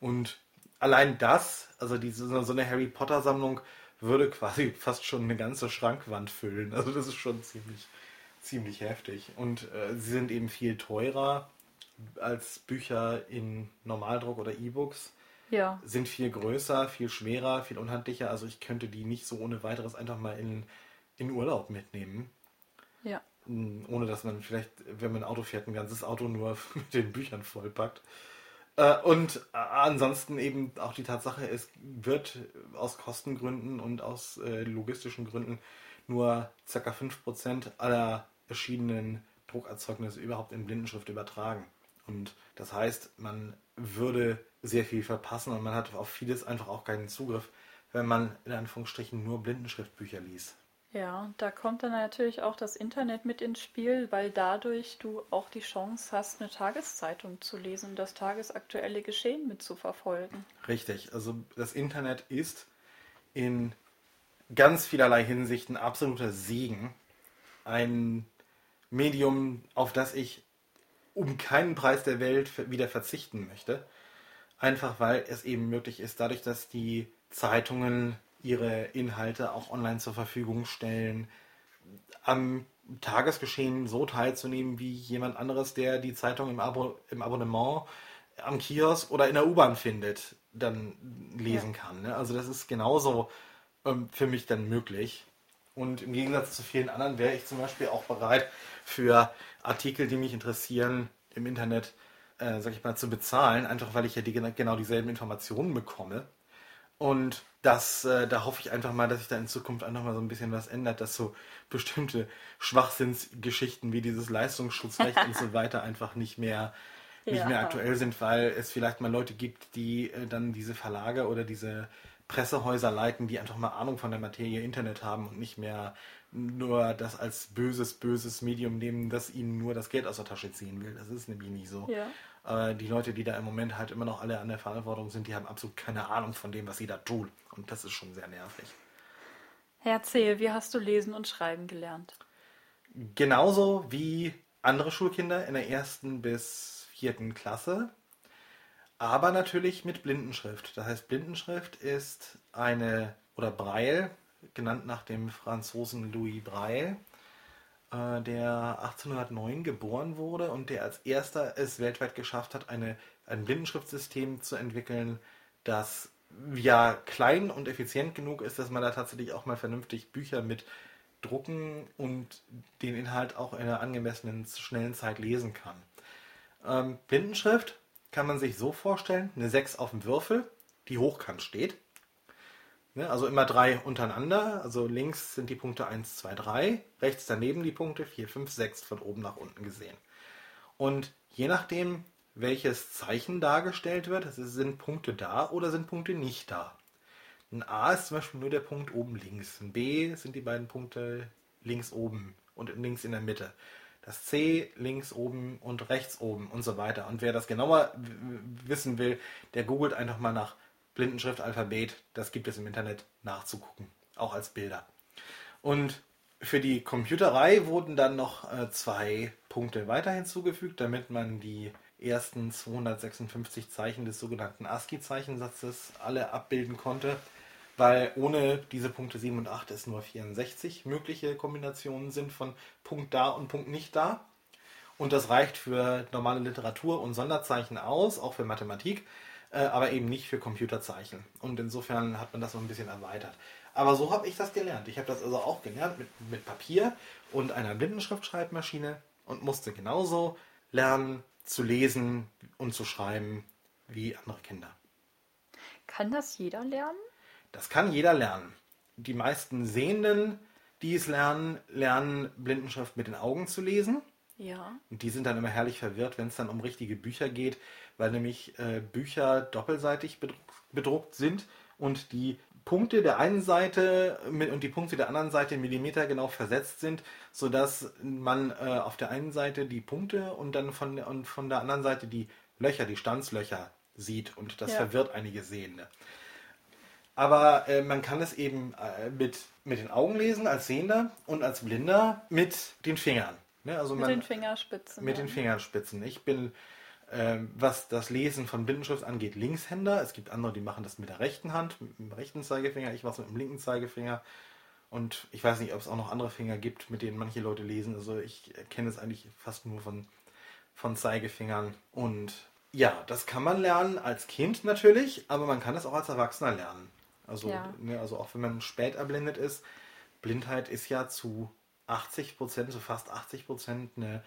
Und allein das, also diese, so eine Harry Potter Sammlung, würde quasi fast schon eine ganze Schrankwand füllen. Also das ist schon ziemlich, ziemlich heftig. Und äh, sie sind eben viel teurer als Bücher in Normaldruck oder E-Books. ja, Sind viel größer, viel schwerer, viel unhandlicher. Also ich könnte die nicht so ohne weiteres einfach mal in, in Urlaub mitnehmen. Ohne dass man vielleicht, wenn man ein Auto fährt, ein ganzes Auto nur mit den Büchern vollpackt. Äh, Und äh, ansonsten eben auch die Tatsache, es wird aus Kostengründen und aus äh, logistischen Gründen nur ca. 5% aller erschienenen Druckerzeugnisse überhaupt in Blindenschrift übertragen. Und das heißt, man würde sehr viel verpassen und man hat auf vieles einfach auch keinen Zugriff, wenn man in Anführungsstrichen nur Blindenschriftbücher liest. Ja, da kommt dann natürlich auch das Internet mit ins Spiel, weil dadurch du auch die Chance hast, eine Tageszeitung zu lesen und das tagesaktuelle Geschehen mitzuverfolgen. Richtig, also das Internet ist in ganz vielerlei Hinsicht ein absoluter Segen. Ein Medium, auf das ich um keinen Preis der Welt wieder verzichten möchte. Einfach weil es eben möglich ist, dadurch, dass die Zeitungen ihre Inhalte auch online zur Verfügung stellen, am Tagesgeschehen so teilzunehmen wie jemand anderes, der die Zeitung im, Abo im Abonnement am Kiosk oder in der U-Bahn findet, dann lesen kann. Ne? Also das ist genauso ähm, für mich dann möglich. Und im Gegensatz zu vielen anderen wäre ich zum Beispiel auch bereit, für Artikel, die mich interessieren, im Internet, äh, sag ich mal, zu bezahlen, einfach weil ich ja die, genau dieselben Informationen bekomme. Und das, äh, da hoffe ich einfach mal, dass sich da in Zukunft einfach mal so ein bisschen was ändert, dass so bestimmte Schwachsinnsgeschichten wie dieses Leistungsschutzrecht und so weiter einfach nicht mehr, nicht Ja. mehr aktuell sind, weil es vielleicht mal Leute gibt, die äh, dann diese Verlage oder diese Pressehäuser leiten, die einfach mal Ahnung von der Materie Internet haben und nicht mehr nur das als böses, böses Medium nehmen, das ihnen nur das Geld aus der Tasche ziehen will. Das ist nämlich nicht so. Ja. Äh, die Leute, die da im Moment halt immer noch alle an der Verantwortung sind, die haben absolut keine Ahnung von dem, was sie da tun. Und das ist schon sehr nervig. Erzähl, wie hast du lesen und schreiben gelernt? Genauso wie andere Schulkinder in der ersten bis vierten Klasse, aber natürlich mit Blindenschrift. Das heißt, Blindenschrift ist eine, oder Braille, genannt nach dem Franzosen Louis Braille, äh, der 1809 geboren wurde und der als erster es weltweit geschafft hat, eine, ein Blindenschriftsystem zu entwickeln, das ja klein und effizient genug ist, dass man da tatsächlich auch mal vernünftig Bücher mit drucken und den Inhalt auch in einer angemessenen, schnellen Zeit lesen kann. Ähm, Blindenschrift kann man sich so vorstellen, eine 6 auf dem Würfel, die hochkant steht. Ne, also immer drei untereinander. Also links sind die Punkte 1, 2, 3, rechts daneben die Punkte 4, 5, 6 von oben nach unten gesehen. Und je nachdem, welches Zeichen dargestellt wird, sind Punkte da oder sind Punkte nicht da. Ein A ist zum Beispiel nur der Punkt oben links. Ein B sind die beiden Punkte links oben und links in der Mitte. Das C links oben und rechts oben und so weiter. Und wer das genauer wissen will, der googelt einfach mal nach Blindenschriftalphabet. Das gibt es im Internet nachzugucken, auch als Bilder. Und für die Computerei wurden dann noch äh, zwei Punkte weiter hinzugefügt, damit man die ersten 256 Zeichen des sogenannten ASCII-Zeichensatzes alle abbilden konnte weil ohne diese Punkte 7 und 8 es nur 64 mögliche Kombinationen sind von Punkt da und Punkt nicht da. Und das reicht für normale Literatur und Sonderzeichen aus, auch für Mathematik, äh, aber eben nicht für Computerzeichen. Und insofern hat man das so ein bisschen erweitert. Aber so habe ich das gelernt. Ich habe das also auch gelernt mit, mit Papier und einer Blindenschriftschreibmaschine und musste genauso lernen zu lesen und zu schreiben wie andere Kinder. Kann das jeder lernen? Das kann jeder lernen. Die meisten Sehenden, die es lernen, lernen Blindenschrift mit den Augen zu lesen. Ja. Und die sind dann immer herrlich verwirrt, wenn es dann um richtige Bücher geht, weil nämlich äh, Bücher doppelseitig bedruckt, bedruckt sind und die Punkte der einen Seite und die Punkte der anderen Seite Millimeter genau versetzt sind, sodass man äh, auf der einen Seite die Punkte und dann von, und von der anderen Seite die Löcher, die Stanzlöcher sieht. Und das ja. verwirrt einige Sehende. Aber äh, man kann es eben äh, mit, mit den Augen lesen als Sehender und als Blinder mit den Fingern. Ne? Also mit man, den Fingerspitzen. Mit ja. den Fingerspitzen. Ich bin, was das Lesen von Blindenschrift angeht, Linkshänder. Es gibt andere, die machen das mit der rechten Hand, mit dem rechten Zeigefinger. Ich mache es mit dem linken Zeigefinger. Und ich weiß nicht, ob es auch noch andere Finger gibt, mit denen manche Leute lesen. Also ich kenne es eigentlich fast nur von, von Zeigefingern. Und ja, das kann man lernen als Kind natürlich, aber man kann es auch als Erwachsener lernen. Also, ja. ne, also auch wenn man spät erblindet ist, Blindheit ist ja zu 80 Prozent, zu fast 80 Prozent eine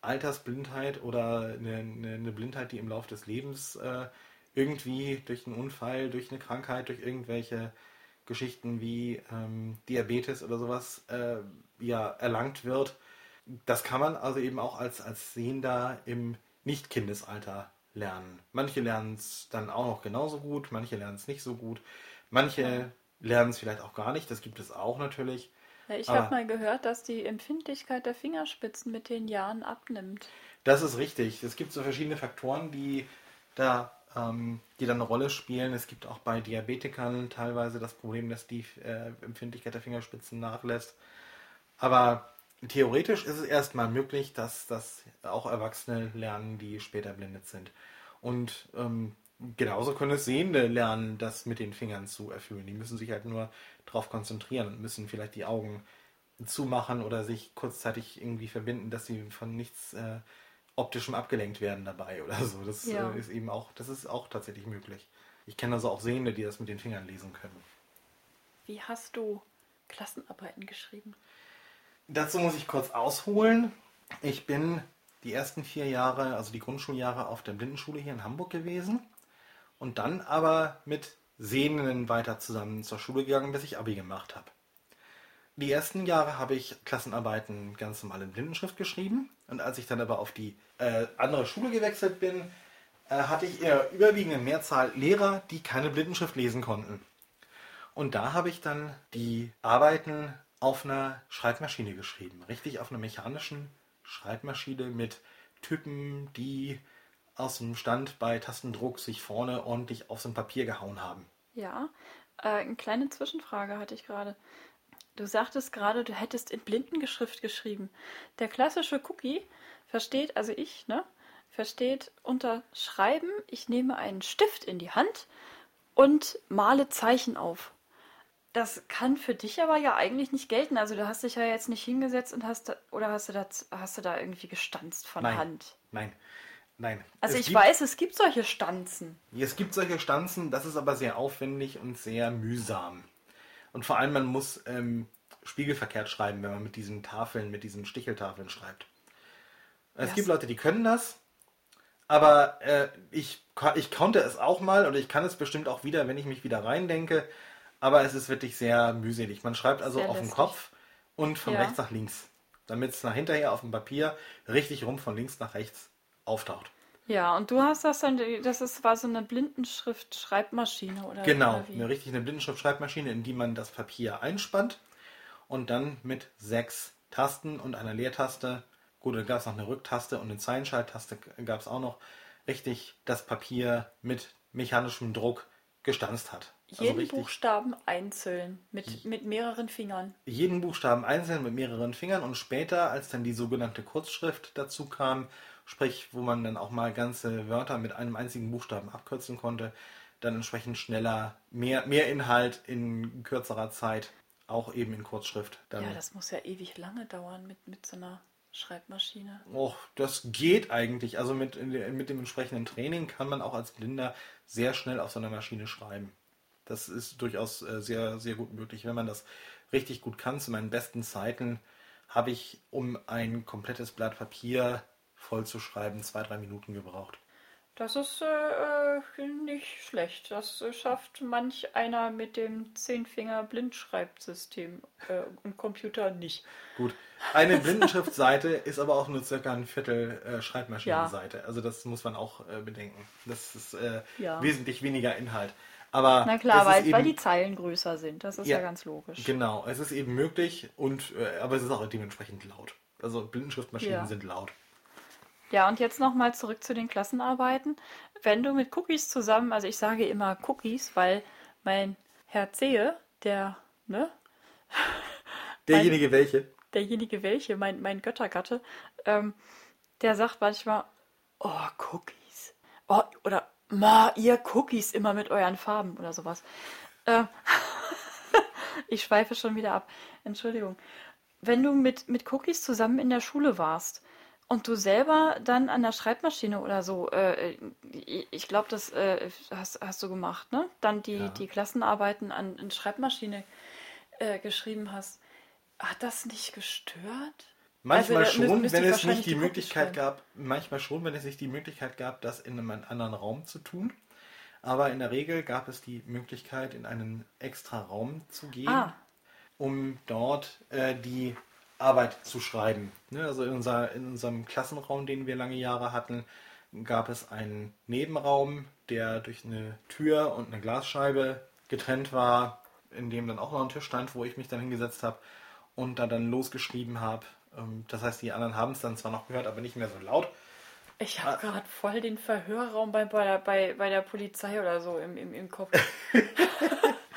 Altersblindheit oder eine, eine, eine, Blindheit, die im Laufe des Lebens äh, irgendwie durch einen Unfall, durch eine Krankheit, durch irgendwelche Geschichten wie ähm, Diabetes oder sowas äh, ja erlangt wird. Das kann man also eben auch als, als Sehender im Nicht-Kindesalter lernen. Manche lernen es dann auch noch genauso gut, manche lernen es nicht so gut. Manche lernen es vielleicht auch gar nicht, das gibt es auch natürlich. Ich habe mal gehört, dass die Empfindlichkeit der Fingerspitzen mit den Jahren abnimmt. Das ist richtig. Es gibt so verschiedene Faktoren, die da ähm, die dann eine Rolle spielen. Es gibt auch bei Diabetikern teilweise das Problem, dass die äh, Empfindlichkeit der Fingerspitzen nachlässt. Aber theoretisch ist es erstmal möglich, dass das auch Erwachsene lernen, die später blindet sind. Und ähm, genauso können es Sehende lernen, das mit den Fingern zu erfüllen. Die müssen sich halt nur darauf konzentrieren und müssen vielleicht die Augen zumachen oder sich kurzzeitig irgendwie verbinden, dass sie von nichts äh, optischem abgelenkt werden dabei oder so. Das ja. äh, ist eben auch, das ist auch tatsächlich möglich. Ich kenne also auch Sehende, die das mit den Fingern lesen können. Wie hast du Klassenarbeiten geschrieben? Dazu muss ich kurz ausholen. Ich bin die ersten vier Jahre, also die Grundschuljahre auf der Blindenschule hier in Hamburg gewesen und dann aber mit Sehenden weiter zusammen zur Schule gegangen, bis ich Abi gemacht habe. Die ersten Jahre habe ich Klassenarbeiten ganz normal in Blindenschrift geschrieben und als ich dann aber auf die äh, andere Schule gewechselt bin, äh, hatte ich eher überwiegende Mehrzahl Lehrer, die keine Blindenschrift lesen konnten. Und da habe ich dann die Arbeiten auf einer Schreibmaschine geschrieben. Richtig auf einer mechanischen Schreibmaschine mit Typen, die aus dem Stand bei Tastendruck sich vorne ordentlich auf so ein Papier gehauen haben. Ja, äh, eine kleine Zwischenfrage hatte ich gerade. Du sagtest gerade, du hättest in Blindengeschrift geschrieben. Der klassische Cookie versteht, also ich, ne, versteht unter Schreiben, ich nehme einen Stift in die Hand und male Zeichen auf. Das kann für dich aber ja eigentlich nicht gelten. Also du hast dich ja jetzt nicht hingesetzt und hast da, oder hast du da, hast du da irgendwie gestanzt von Nein. Hand. Nein, nein. Also ich gibt- weiß, es gibt solche Stanzen. Es gibt solche Stanzen, das ist aber sehr aufwendig und sehr mühsam. Und vor allem, man muss ähm, spiegelverkehrt schreiben, wenn man mit diesen Tafeln, mit diesen Sticheltafeln schreibt. Es Ja, gibt Leute, die können das, aber äh, ich, ich konnte es auch mal und ich kann es bestimmt auch wieder, wenn ich mich wieder reindenke. Aber es ist wirklich sehr mühselig. Man schreibt also Sehr auf den lästig. Kopf und von Ja. rechts nach links, damit es nach hinterher auf dem Papier richtig rum von links nach rechts auftaucht. Ja, und du hast das dann, das ist, war so eine Blindenschrift-Schreibmaschine oder Genau, oder eine richtig eine Blindenschrift-Schreibmaschine, in die man das Papier einspannt und dann mit sechs Tasten und einer Leertaste, gut, dann gab es noch eine Rücktaste und eine Zeilenschalttaste gab es auch noch, richtig das Papier mit mechanischem Druck gestanzt hat. Also Jeden richtig Buchstaben einzeln mit, mit mehreren Fingern. jeden Buchstaben einzeln mit mehreren Fingern und später, als dann die sogenannte Kurzschrift dazu kam, sprich, wo man dann auch mal ganze Wörter mit einem einzigen Buchstaben abkürzen konnte, dann entsprechend schneller mehr, mehr Inhalt in kürzerer Zeit, auch eben in Kurzschrift. Dann, Ja, das muss ja ewig lange dauern mit, mit so einer Schreibmaschine. Och, das geht eigentlich. Also mit, mit dem entsprechenden Training kann man auch als Blinder sehr schnell auf so einer Maschine schreiben. Das ist durchaus äh, sehr, sehr gut möglich, wenn man das richtig gut kann. Zu meinen besten Zeiten habe ich, um ein komplettes Blatt Papier voll zu schreiben, zwei, drei Minuten gebraucht. Das ist äh, äh, nicht schlecht. Das äh, schafft manch einer mit dem Zehnfinger-Blindschreibsystem äh, im Computer nicht. Gut. Eine Blindenschriftseite ist aber auch nur circa ein Viertel äh, Schreibmaschinenseite. Also das muss man auch äh, bedenken. Das ist Ja. wesentlich weniger Inhalt. Aber Na klar, weil, ist weil eben- die Zeilen größer sind. Das ist ja, Ja, ganz logisch. Genau, es ist eben möglich und aber es ist auch dementsprechend laut. Also Blindenschriftmaschinen Ja. sind laut. Ja, und jetzt nochmal zurück zu den Klassenarbeiten. Wenn du mit Cookies zusammen, also ich sage immer Cookies, weil mein Herr Zehe, der, ne, Derjenige welche? derjenige welche, mein, mein Göttergatte, ähm, der sagt manchmal, oh, Cookies. Oh, oder, ma, ihr Cookies immer mit euren Farben oder sowas. Ähm, ich schweife schon wieder ab. Entschuldigung. Wenn du mit, mit Cookies zusammen in der Schule warst und du selber dann an der Schreibmaschine oder so, äh, ich, ich glaube, das äh, hast, hast du gemacht, ne? Dann die, Ja. die Klassenarbeiten an, in Schreibmaschine äh, geschrieben hast. Hat das nicht gestört? Manchmal Also, schon, wenn es nicht die Möglichkeit gab, manchmal schon, wenn es nicht die Möglichkeit gab, das in einem anderen Raum zu tun. Aber in der Regel gab es die Möglichkeit, in einen extra Raum zu gehen, Ah. um dort äh, die Arbeit zu schreiben. Ne? Also in, unser, in unserem Klassenraum, den wir lange Jahre hatten, gab es einen Nebenraum, der durch eine Tür und eine Glasscheibe getrennt war, in dem dann auch noch ein Tisch stand, wo ich mich dann hingesetzt habe und da dann losgeschrieben habe. Ähm, Das heißt, die anderen haben es dann zwar noch gehört, aber nicht mehr so laut. Ich habe gerade voll den Verhörraum bei, bei, der, bei, bei der Polizei oder so im, im, im Kopf.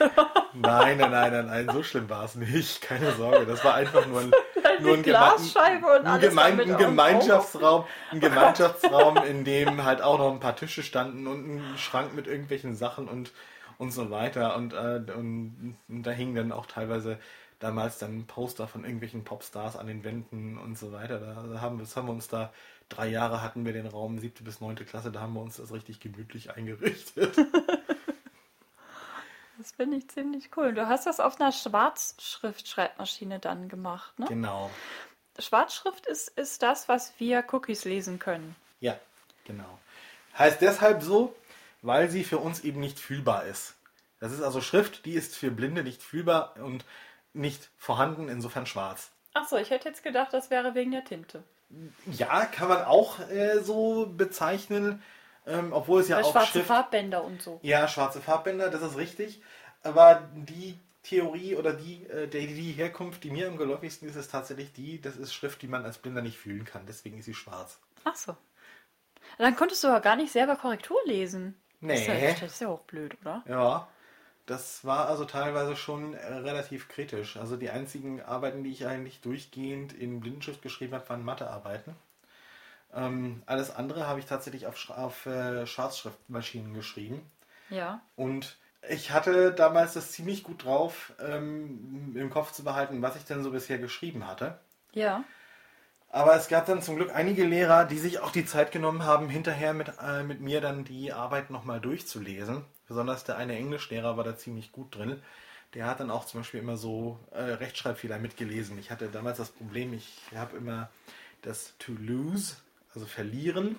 Nein, nein, nein, nein, nein, so schlimm war es nicht. Keine Sorge, das war einfach nur ein, nur ein, Glasscheibe und ein, Gemein, ein Gemeinschaftsraum, ein Gemeinschaftsraum, in dem halt auch noch ein paar Tische standen und ein Schrank mit irgendwelchen Sachen und, und so weiter. Und, äh, und, und da hingen dann auch teilweise damals dann Poster von irgendwelchen Popstars an den Wänden und so weiter. Da haben, wir- das haben wir uns da, drei Jahre hatten wir den Raum, siebte bis neunte Klasse, da haben wir uns das richtig gemütlich eingerichtet. Das finde ich ziemlich cool. Du hast das auf einer Schwarzschrift-Schreibmaschine dann gemacht, ne? genau. Schwarzschrift ist, ist das, was wir Cookies lesen können. Ja, genau. Heißt deshalb so, weil sie für uns eben nicht fühlbar ist. Das ist also Schrift, die ist für Blinde nicht fühlbar und nicht vorhanden, insofern schwarz. Achso, ich hätte jetzt gedacht, das wäre wegen der Tinte. Ja, kann man auch äh, so bezeichnen, ähm, obwohl es ja Weil auch schwarze Schrift... Farbbänder und so. Ja, schwarze Farbbänder, das ist richtig. Aber die Theorie oder die, äh, die, die Herkunft, die mir am geläufigsten ist, ist tatsächlich die, das ist Schrift, die man als Blinder nicht fühlen kann. Deswegen ist sie schwarz. Ach so. Dann konntest du aber gar nicht selber Korrektur lesen. Nee. Das ist ja, das ist ja auch blöd, oder? Ja, das war also teilweise schon äh, relativ kritisch. Also die einzigen Arbeiten, die ich eigentlich durchgehend in Blindenschrift geschrieben habe, waren Mathearbeiten. Ähm, alles andere habe ich tatsächlich auf, auf äh, Schwarzschriftmaschinen geschrieben. Ja. Und ich hatte damals das ziemlich gut drauf, ähm, im Kopf zu behalten, was ich denn so bisher geschrieben hatte. Ja. Aber es gab dann zum Glück einige Lehrer, die sich auch die Zeit genommen haben, hinterher mit, äh, mit mir dann die Arbeit nochmal durchzulesen. Besonders der eine Englischlehrer war da ziemlich gut drin. Der hat dann auch zum Beispiel immer so äh, Rechtschreibfehler mitgelesen. Ich hatte damals das Problem, ich habe immer das to lose, also verlieren,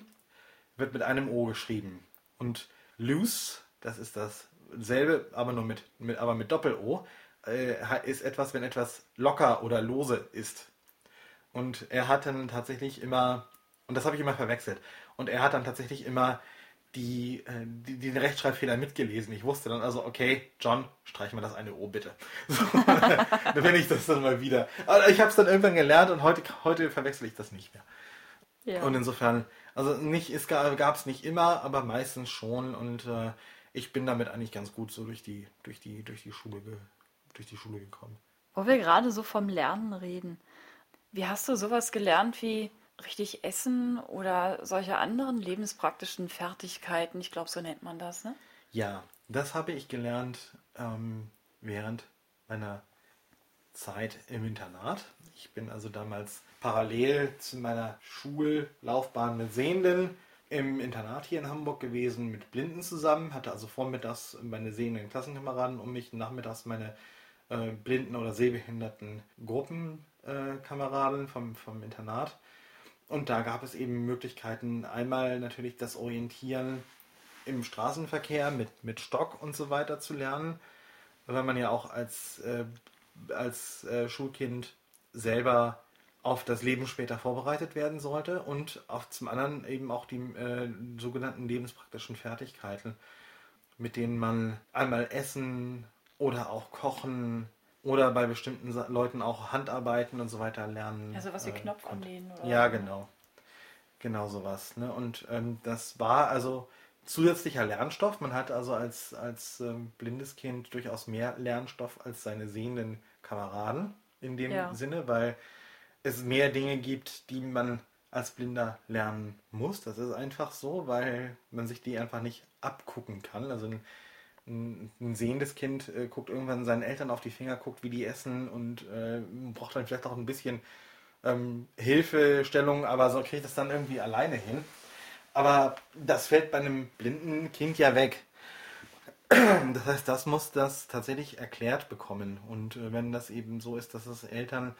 wird mit einem O geschrieben. Und lose, das ist dasselbe, aber nur mit, mit, aber mit Doppel-O, äh, ist etwas, wenn etwas locker oder lose ist. Und er hat dann tatsächlich immer, und das habe ich immer verwechselt, und er hat dann tatsächlich immer die, äh, die, die Rechtschreibfehler mitgelesen. Ich wusste dann also, okay, John, streich mal das eine O bitte. So, dann bin ich das dann mal wieder. Aber ich habe es dann irgendwann gelernt und heute, heute verwechsel ich das nicht mehr. Ja. Und insofern, also nicht, es gab es nicht immer, aber meistens schon. Und äh, ich bin damit eigentlich ganz gut so durch die, durch die, durch die Schule ge, durch die Schule gekommen. Wo wir gerade so vom Lernen reden. Wie hast du sowas gelernt wie richtig essen oder solche anderen lebenspraktischen Fertigkeiten? Ich glaube, so nennt man das, ne? Ja, das habe ich gelernt ähm, während meiner Zeit im Internat. Ich bin also damals parallel zu meiner Schullaufbahn mit Sehenden im Internat hier in Hamburg gewesen, mit Blinden zusammen, hatte also vormittags meine sehenden Klassenkameraden um mich, nachmittags meine äh, blinden oder sehbehinderten Gruppenkameraden vom, vom Internat. Und da gab es eben Möglichkeiten, einmal natürlich das Orientieren im Straßenverkehr mit, mit Stock und so weiter zu lernen, weil man ja auch als, äh, als äh, Schulkind selber auf das Leben später vorbereitet werden sollte und auch zum anderen eben auch die äh, sogenannten lebenspraktischen Fertigkeiten, mit denen man einmal essen oder auch kochen oder bei bestimmten Leuten auch Handarbeiten und so weiter lernen. Also was wie äh, Knopf umnähen oder Ja, genau. Genau sowas. Ne? Und ähm, das war also zusätzlicher Lernstoff. Man hat also als, als ähm, blindes Kind durchaus mehr Lernstoff als seine sehenden Kameraden in dem Ja. Sinne, weil es mehr Dinge gibt, die man als Blinder lernen muss. Das ist einfach so, weil man sich die einfach nicht abgucken kann. Also ein, ein, sehendes Kind äh, guckt irgendwann seinen Eltern auf die Finger, guckt, wie die essen und äh, braucht dann vielleicht auch ein bisschen ähm, Hilfestellung, aber so kriegt es dann irgendwie alleine hin. Aber das fällt bei einem blinden Kind ja weg. Das heißt, das muss das tatsächlich erklärt bekommen. Und äh, wenn das eben so ist, dass es Eltern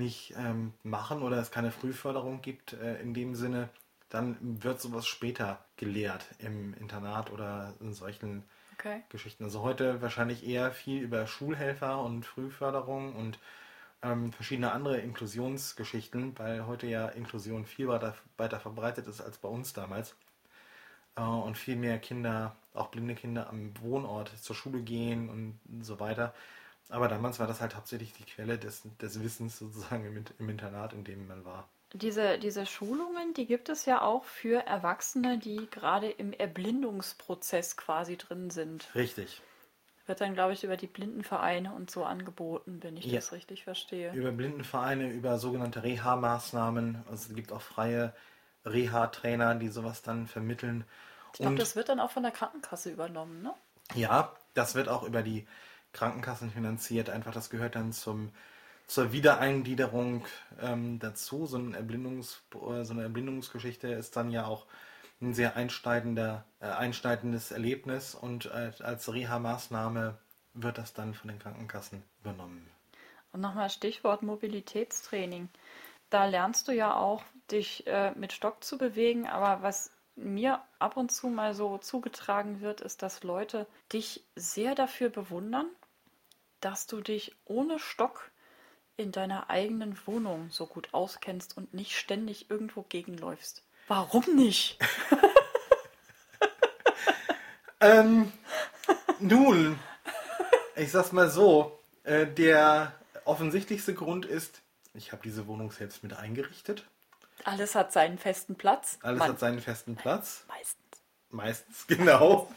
nicht ähm, machen oder es keine Frühförderung gibt äh, in dem Sinne, dann wird sowas später gelehrt im Internat oder in solchen Okay. Geschichten. Also heute wahrscheinlich eher viel über Schulhelfer und Frühförderung und ähm, verschiedene andere Inklusionsgeschichten, weil heute ja Inklusion viel weiter, weiter verbreitet ist als bei uns damals. Äh, und viel mehr Kinder, auch blinde Kinder am Wohnort zur Schule gehen und so weiter. Aber damals war das halt hauptsächlich die Quelle des, des Wissens sozusagen im, im Internat, in dem man war. Diese, diese Schulungen, die gibt es ja auch für Erwachsene, die gerade im Erblindungsprozess quasi drin sind. Richtig. Wird dann, glaube ich, über die Blindenvereine und so angeboten, wenn ich Ja. das richtig verstehe. Über Blindenvereine, über sogenannte Reha-Maßnahmen. Also es gibt auch freie Reha-Trainer, die sowas dann vermitteln. Ich glaube, Und- das wird dann auch von der Krankenkasse übernommen, ne? Ja, das wird auch über die Krankenkassen finanziert. Einfach, das gehört dann zum, zur Wiedereingliederung ähm, dazu. So, ein Erblindungs, äh, so eine Erblindungsgeschichte ist dann ja auch ein sehr einschneidender, äh, einschneidendes Erlebnis und äh, als Reha-Maßnahme wird das dann von den Krankenkassen übernommen. Und nochmal Stichwort Mobilitätstraining. Da lernst du ja auch, dich äh, mit Stock zu bewegen, aber was mir ab und zu mal so zugetragen wird, ist, dass Leute dich sehr dafür bewundern, dass du dich ohne Stock in deiner eigenen Wohnung so gut auskennst und nicht ständig irgendwo gegenläufst. Warum nicht? Ähm, nun, ich sag's mal so, äh, der offensichtlichste Grund ist, ich habe diese Wohnung selbst mit eingerichtet. Alles hat seinen festen Platz. Alles Man- hat seinen festen Platz. Meistens. Meistens, genau.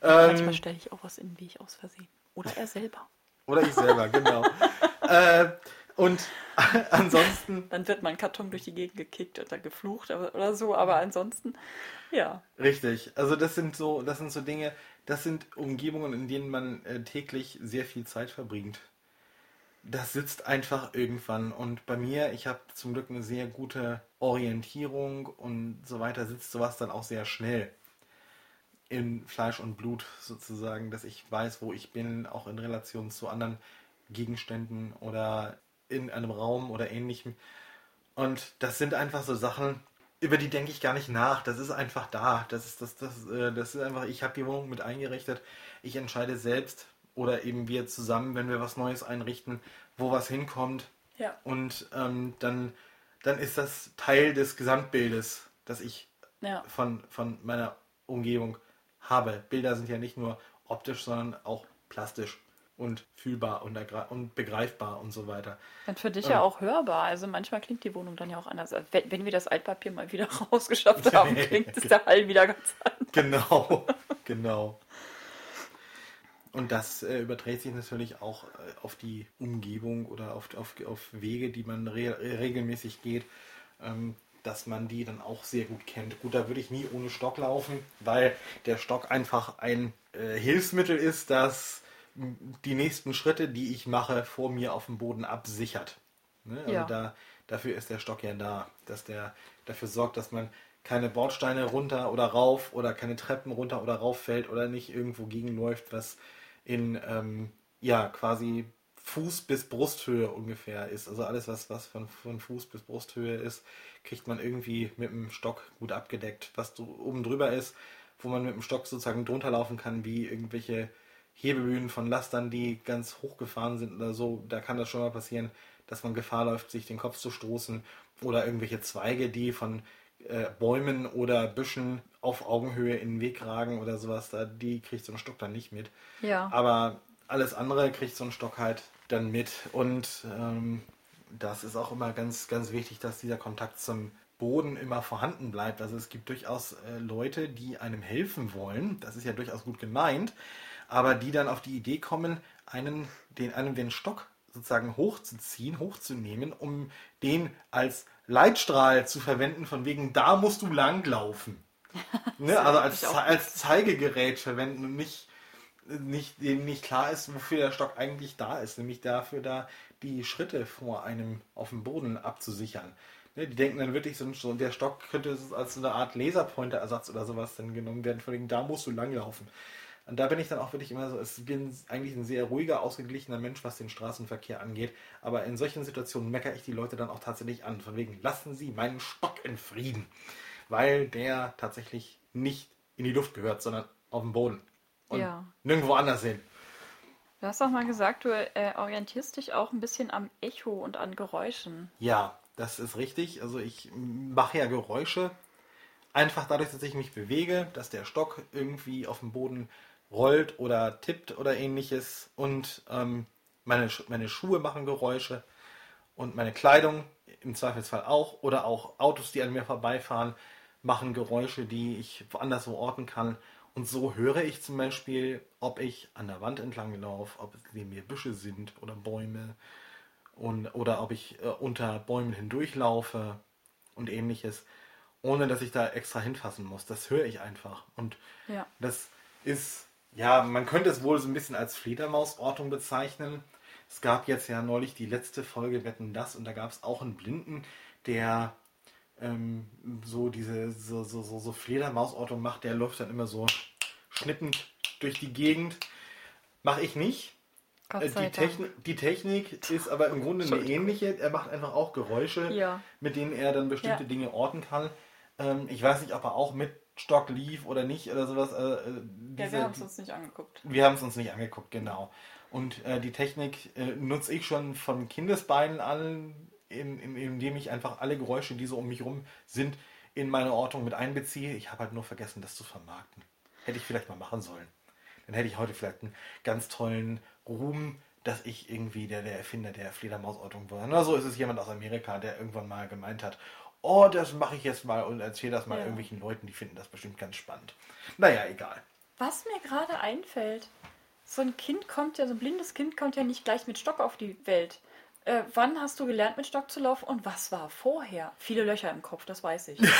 ähm, Manchmal stelle ich auch was in den Weg aus Versehen. Oder er selber. Oder ich selber, genau. äh, und ansonsten, Dann wird mein Karton durch die Gegend gekickt oder geflucht oder so, aber ansonsten, ja. richtig. Also das sind so, das sind so Dinge, das sind Umgebungen, in denen man äh, täglich sehr viel Zeit verbringt. Das sitzt einfach irgendwann. Und bei mir, ich habe zum Glück eine sehr gute Orientierung und so weiter, sitzt sowas dann auch sehr schnell in Fleisch und Blut sozusagen, dass ich weiß, wo ich bin, auch in Relation zu anderen Gegenständen oder in einem Raum oder ähnlichem. Und das sind einfach so Sachen, über die denke ich gar nicht nach. Das ist einfach da. Das ist das, das, äh, das ist einfach, ich habe die Wohnung mit eingerichtet. Ich entscheide selbst oder eben wir zusammen, wenn wir was Neues einrichten, wo was hinkommt. Ja. Und ähm, dann, dann ist das Teil des Gesamtbildes, das ich Ja. von, von meiner Umgebung habe. Bilder sind ja nicht nur optisch, sondern auch plastisch und fühlbar und, und begreifbar und so weiter. Und für dich Ja. ja auch hörbar. Also manchmal klingt die Wohnung dann ja auch anders. Also Wenn, wenn wir das Altpapier mal wieder rausgeschafft haben, klingt es der Hall wieder ganz anders. Genau, genau. Und das äh, überträgt sich natürlich auch äh, auf die Umgebung oder auf, auf, auf Wege, die man re regelmäßig geht, ähm, dass man die dann auch sehr gut kennt. Gut, da würde ich nie ohne Stock laufen, weil der Stock einfach ein äh, Hilfsmittel ist, das die nächsten Schritte, die ich mache, vor mir auf dem Boden absichert. Ne? Also Ja. da, dafür ist der Stock ja da, dass der dafür sorgt, dass man keine Bordsteine runter oder rauf oder keine Treppen runter oder rauf fällt oder nicht irgendwo gegenläuft, was in ähm, ja quasi Fuß bis Brusthöhe ungefähr ist. Also alles, was, was von, von Fuß bis Brusthöhe ist, kriegt man irgendwie mit dem Stock gut abgedeckt. Was so oben drüber ist, wo man mit dem Stock sozusagen drunter laufen kann, wie irgendwelche Hebebühnen von Lastern, die ganz hochgefahren sind oder so, da kann das schon mal passieren, dass man Gefahr läuft, sich den Kopf zu stoßen oder irgendwelche Zweige, die von äh, Bäumen oder Büschen auf Augenhöhe in den Weg ragen oder sowas, da, die kriegt so ein Stock dann nicht mit. Ja. Aber alles andere kriegt so ein Stock halt dann mit. Und ähm, das ist auch immer ganz, ganz wichtig, dass dieser Kontakt zum Boden immer vorhanden bleibt. Also es gibt durchaus äh, Leute, die einem helfen wollen. Das ist ja durchaus gut gemeint. Aber die dann auf die Idee kommen, einen, den, einem den Stock sozusagen hochzuziehen, hochzunehmen, um den als Leitstrahl zu verwenden, von wegen, da musst du langlaufen. ne? Also als, als Zeigegerät verwenden und nicht, nicht, denen nicht klar ist, wofür der Stock eigentlich da ist, nämlich dafür da, die Schritte vor einem auf dem Boden abzusichern. Ne? Die denken dann wirklich, so, der Stock könnte als eine Art Laserpointer-Ersatz oder sowas dann genommen werden, von wegen, da musst du langlaufen. Und da bin ich dann auch wirklich immer so, ich bin eigentlich ein sehr ruhiger, ausgeglichener Mensch, was den Straßenverkehr angeht. Aber in solchen Situationen meckere ich die Leute dann auch tatsächlich an. Von wegen, lassen Sie meinen Stock in Frieden. Weil der tatsächlich nicht in die Luft gehört, sondern auf dem Boden. Und Ja. nirgendwo anders hin. Du hast auch mal gesagt, du äh, orientierst dich auch ein bisschen am Echo und an Geräuschen. Ja, das ist richtig. Also ich mache ja Geräusche. Einfach dadurch, dass ich mich bewege, dass der Stock irgendwie auf dem Boden rollt oder tippt oder ähnliches. Und ähm, meine, meine Schuhe machen Geräusche. Und meine Kleidung im Zweifelsfall auch. Oder auch Autos, die an mir vorbeifahren, machen Geräusche, die ich woanders so orten kann. Und so höre ich zum Beispiel, ob ich an der Wand entlang laufe, ob es neben mir Büsche sind oder Bäume und, oder ob ich äh, unter Bäumen hindurchlaufe und ähnliches, ohne dass ich da extra hinfassen muss. Das höre ich einfach. Und Ja. das ist, ja, man könnte es wohl so ein bisschen als Fledermausortung bezeichnen. Es gab jetzt ja neulich die letzte Folge Wetten das und da gab es auch einen Blinden, der ähm, so diese so, so, so, so Fledermausortung macht, der läuft dann immer so schnippend durch die Gegend. Mache ich nicht. Gott Äh, sei Die, Dank. Technik, die Technik ist aber im Grunde eine ähnliche. Er macht einfach auch Geräusche, Ja. mit denen er dann bestimmte Ja. Dinge orten kann. Ähm, ich weiß nicht, ob er auch mit Stock lief oder nicht oder sowas. Äh, äh, Ja, diese- wir haben es uns nicht angeguckt. wir haben es uns nicht angeguckt, genau. Und äh, die Technik äh, nutze ich schon von Kindesbeinen an, in, in, indem ich einfach alle Geräusche, die so um mich rum sind, in meine Ortung mit einbeziehe. Ich habe halt nur vergessen, das zu vermarkten. Hätte ich vielleicht mal machen sollen. dann hätte ich heute vielleicht einen ganz tollen Ruhm, dass ich irgendwie der, der Erfinder der Fledermausortung war. Na, so ist es jemand aus Amerika, der irgendwann mal gemeint hat, oh, das mache ich jetzt mal und erzähle das mal Ja. irgendwelchen Leuten, die finden das bestimmt ganz spannend. Naja, egal. Was mir gerade einfällt, so ein Kind kommt ja, so ein blindes Kind kommt ja nicht gleich mit Stock auf die Welt. Äh, wann hast du gelernt, mit Stock zu laufen und was war vorher? Viele Löcher im Kopf, das weiß ich.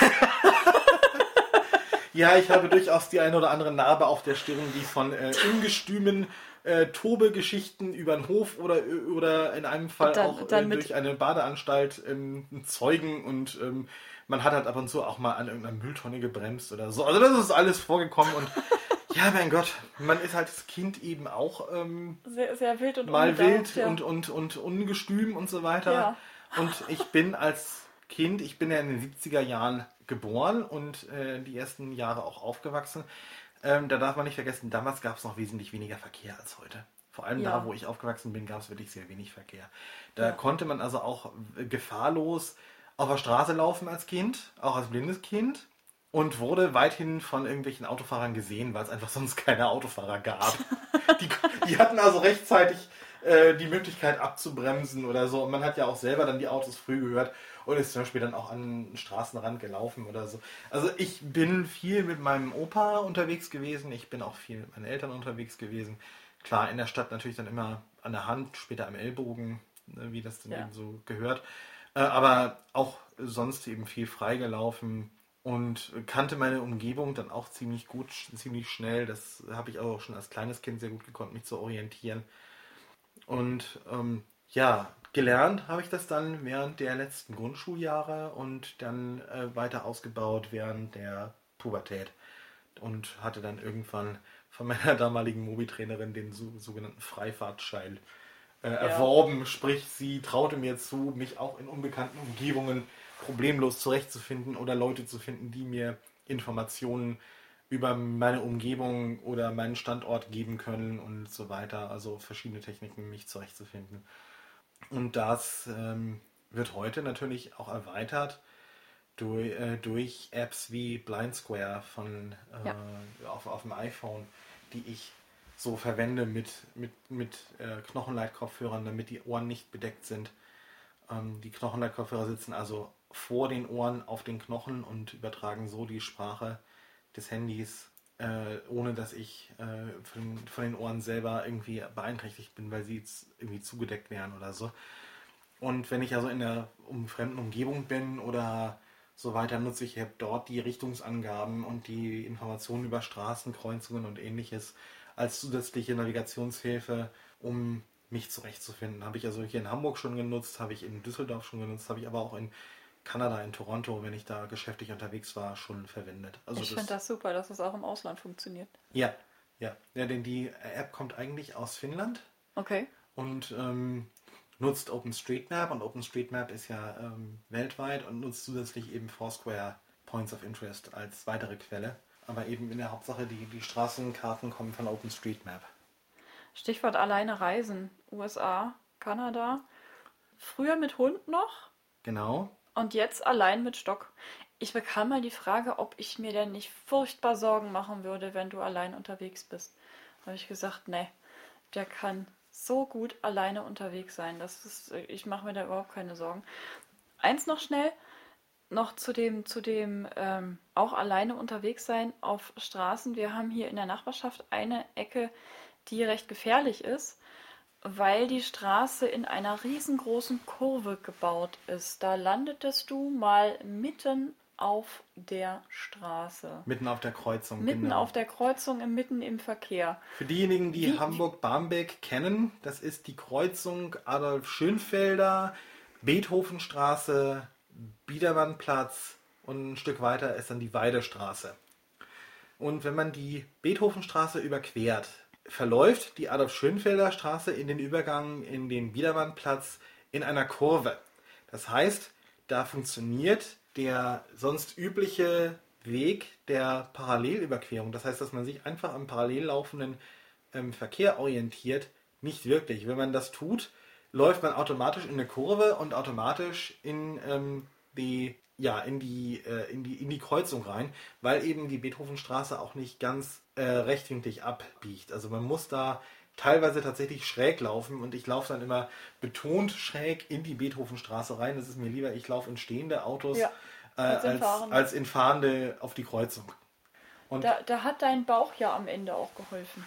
Ja, ich habe durchaus die eine oder andere Narbe auf der Stirn, die von äh, ungestümen äh, Tobe-Geschichten über den Hof oder, oder in einem Fall dann- auch dann äh, durch eine Badeanstalt ähm, zeugen und ähm, man hat halt ab und zu auch mal an irgendeiner Mülltonne gebremst oder so. Also das ist alles vorgekommen und ja, mein Gott, man ist halt das Kind eben auch ähm, Sehr, sehr wild und mal unbedarft, wild ja. und, und, und ungestüm und so weiter. Ja. Und ich bin als Kind, ich bin ja in den 70er Jahren geboren und äh, die ersten Jahre auch aufgewachsen. Ähm, da darf man nicht vergessen, damals gab es noch wesentlich weniger Verkehr als heute. Vor allem Ja. da, wo ich aufgewachsen bin, gab es wirklich sehr wenig Verkehr. Da Ja. konnte man also auch äh, gefahrlos auf der Straße laufen als Kind, auch als blindes Kind. Und wurde weithin von irgendwelchen Autofahrern gesehen, weil es einfach sonst keine Autofahrer gab. die, die hatten also rechtzeitig äh, die Möglichkeit abzubremsen oder so. Und man hat ja auch selber dann die Autos früh gehört und ist zum Beispiel dann auch an den Straßenrand gelaufen oder so. Also ich bin viel mit meinem Opa unterwegs gewesen. Ich bin auch viel mit meinen Eltern unterwegs gewesen. Klar, in der Stadt natürlich dann immer an der Hand, später am Ellbogen, ne, wie das dann Ja. eben so gehört. Äh, aber auch sonst eben viel freigelaufen und kannte meine Umgebung dann auch ziemlich gut, ziemlich schnell. Das habe ich auch schon als kleines Kind sehr gut gekonnt, mich zu orientieren. Und ähm, ja, gelernt habe ich das dann während der letzten Grundschuljahre und dann äh, weiter ausgebaut während der Pubertät. Und hatte dann irgendwann von meiner damaligen Mobi-Trainerin den so, sogenannten Freifahrtschein äh, erworben. Sprich, sie traute mir zu, mich auch in unbekannten Umgebungen problemlos zurechtzufinden oder Leute zu finden, die mir Informationen über meine Umgebung oder meinen Standort geben können und so weiter. Also verschiedene Techniken, mich zurechtzufinden. Und das ähm, wird heute natürlich auch erweitert durch, äh, durch Apps wie Blind Square von, äh, auf, auf dem iPhone, die ich so verwende mit, mit, mit äh, Knochenleitkopfhörern, damit die Ohren nicht bedeckt sind. Ähm, die Knochenleitkopfhörer sitzen also vor den Ohren auf den Knochen und übertragen so die Sprache des Handys, äh, ohne dass ich äh, von, von den Ohren selber irgendwie beeinträchtigt bin, weil sie irgendwie zugedeckt wären oder so. Und wenn ich also in der um, fremden Umgebung bin oder so weiter, nutze ich halt dort die Richtungsangaben und die Informationen über Straßenkreuzungen und ähnliches als zusätzliche Navigationshilfe, um mich zurechtzufinden. Habe ich also hier in Hamburg schon genutzt, habe ich in Düsseldorf schon genutzt, habe ich aber auch in Kanada, in Toronto, wenn ich da geschäftlich unterwegs war, schon verwendet. Also ich finde das super, dass das auch im Ausland funktioniert. ja, ja, ja, denn die App kommt eigentlich aus Finnland Okay. und ähm, nutzt OpenStreetMap und OpenStreetMap ist ja ähm, weltweit und nutzt zusätzlich eben Foursquare Points of Interest als weitere Quelle. Aber eben in der Hauptsache die, die Straßenkarten kommen von OpenStreetMap. Stichwort alleine reisen. USA, Kanada. Früher mit Hund noch Genau. Und jetzt allein mit Stock. Ich bekam mal die Frage, ob ich mir denn nicht furchtbar Sorgen machen würde, wenn du allein unterwegs bist. Habe ich gesagt, nee, der kann so gut alleine unterwegs sein. Das ist, ich mache mir da überhaupt keine Sorgen. Eins noch schnell, noch zu dem, zu dem ähm, auch alleine unterwegs sein auf Straßen. Wir haben hier in der Nachbarschaft eine Ecke, die recht gefährlich ist, weil die Straße in einer riesengroßen Kurve gebaut ist. Da landetest du mal mitten auf der Straße. Mitten auf der Kreuzung. Mitten genau. auf der Kreuzung, im- mitten im Verkehr. Für diejenigen, die Hamburg-Barmbek kennen, das ist die Kreuzung Adolf Schönfelder, Beethovenstraße, Biedermannplatz und ein Stück weiter ist dann die Weidestraße. Und wenn man die Beethovenstraße überquert, verläuft die Adolf Schönfelder Straße in den Übergang in den Biedermannplatz in einer Kurve. Das heißt, da funktioniert der sonst übliche Weg der Parallelüberquerung. Das heißt, dass man sich einfach am parallel laufenden ähm, Verkehr orientiert, nicht wirklich. Wenn man das tut, läuft man automatisch in eine Kurve und automatisch in ähm, die ja, in die, äh, in die, in die Kreuzung rein, weil eben die Beethovenstraße auch nicht ganz äh, rechtwinklig abbiegt. Also man muss da teilweise tatsächlich schräg laufen und ich laufe dann immer betont schräg in die Beethovenstraße rein. Das ist mir lieber, ich laufe in stehende Autos Ja, äh, als in als, in fahrende auf die Kreuzung. Und Da, da hat dein Bauch ja am Ende auch geholfen.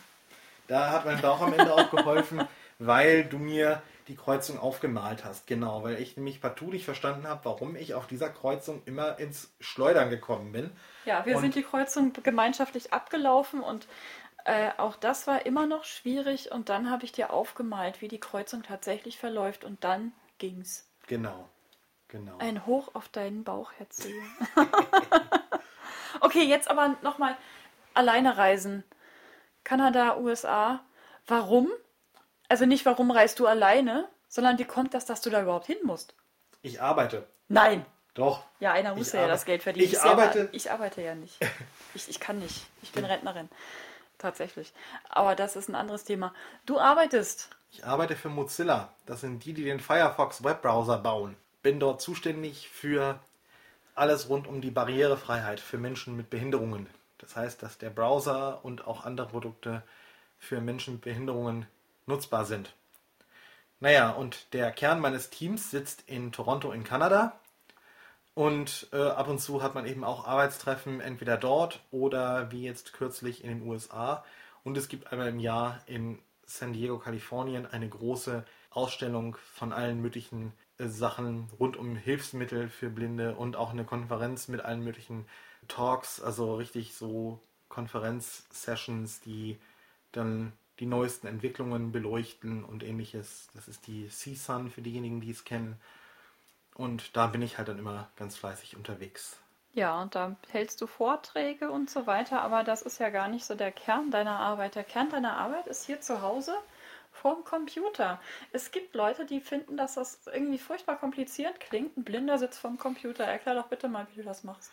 Da hat mein Bauch am Ende auch geholfen, weil du mir die Kreuzung aufgemalt hast. Genau, weil ich nämlich partout nicht verstanden habe, warum ich auf dieser Kreuzung immer ins Schleudern gekommen bin. Ja, wir Und- sind die Kreuzung gemeinschaftlich abgelaufen und äh, auch das war immer noch schwierig. Und dann habe ich dir aufgemalt, wie die Kreuzung tatsächlich verläuft. Und dann ging's. Genau, genau. Ein Hoch auf deinen Bauch, Herr Zehe. okay, jetzt aber nochmal alleine reisen. Kanada, USA. Warum? Also nicht, warum reist du alleine, sondern wie kommt das, dass du da überhaupt hin musst? Ich arbeite. Nein. Doch. Ja, einer muss Ich ja das Geld verdienen. ich selber- arbeite- ich arbeite ja nicht. Ich, ich kann nicht. Ich bin Rentnerin. Tatsächlich. Aber das ist ein anderes Thema. Du arbeitest. Ich arbeite für Mozilla. Das sind die, die den Firefox Webbrowser bauen. Bin dort zuständig für alles rund um die Barrierefreiheit für Menschen mit Behinderungen. Das heißt, dass der Browser und auch andere Produkte für Menschen mit Behinderungen nutzbar sind. Naja, und der Kern meines Teams sitzt in Toronto in Kanada. Und äh, ab und zu hat man eben auch Arbeitstreffen entweder dort oder wie jetzt kürzlich in den USA. Und es gibt einmal im Jahr in San Diego, Kalifornien eine große Ausstellung von allen möglichen äh, Sachen rund um Hilfsmittel für Blinde und auch eine Konferenz mit allen möglichen Talks, also richtig so Konferenz-Sessions, die dann die neuesten Entwicklungen beleuchten und ähnliches. Das ist die CSUN für diejenigen, die es kennen. Und da bin ich halt dann immer ganz fleißig unterwegs. Ja, und da hältst du Vorträge und so weiter, aber das ist ja gar nicht so der Kern deiner Arbeit. Der Kern deiner Arbeit ist hier zu Hause vorm Computer. Es gibt Leute, die finden, dass das irgendwie furchtbar kompliziert klingt. Ein Blinder sitzt vorm Computer. Erklär doch bitte mal, wie du das machst.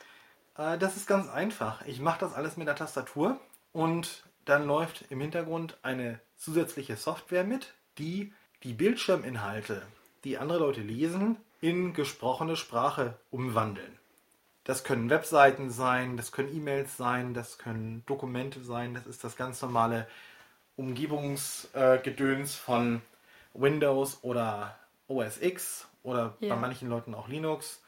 Äh, Das ist ganz einfach. Ich mache das alles mit der Tastatur und dann läuft im Hintergrund eine zusätzliche Software mit, die die Bildschirminhalte, die andere Leute lesen, in gesprochene Sprache umwandeln. Das können Webseiten sein, das können E-Mails sein, das können Dokumente sein, das ist das ganz normale Umgebungsgedöns von Windows oder OS X oder Ja. bei manchen Leuten auch Linux.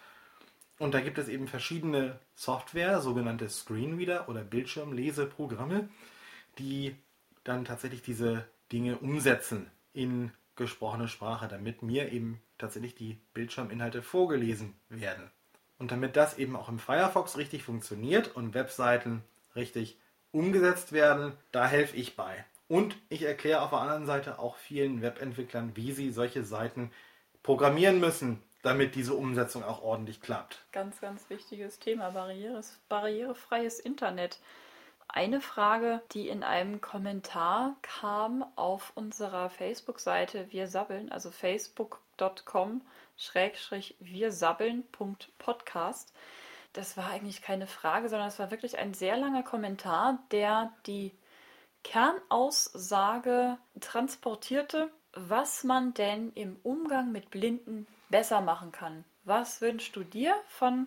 Und da gibt es eben verschiedene Software, sogenannte Screenreader oder Bildschirmleseprogramme, die dann tatsächlich diese Dinge umsetzen in gesprochene Sprache, damit mir eben tatsächlich die Bildschirminhalte vorgelesen werden. Und damit das eben auch im Firefox richtig funktioniert und Webseiten richtig umgesetzt werden, da helfe ich bei. Und ich erkläre auf der anderen Seite auch vielen Webentwicklern, wie sie solche Seiten programmieren müssen, damit diese Umsetzung auch ordentlich klappt. Ganz, ganz wichtiges Thema, barrierefreies Internet. Eine Frage, die in einem Kommentar kam auf unserer Facebook-Seite Wir Sabbeln, also facebook.com schrägstrich wir. Das war eigentlich keine Frage, sondern es war wirklich ein sehr langer Kommentar, der die Kernaussage transportierte, was man denn im Umgang mit Blinden besser machen kann. Was wünschst du dir von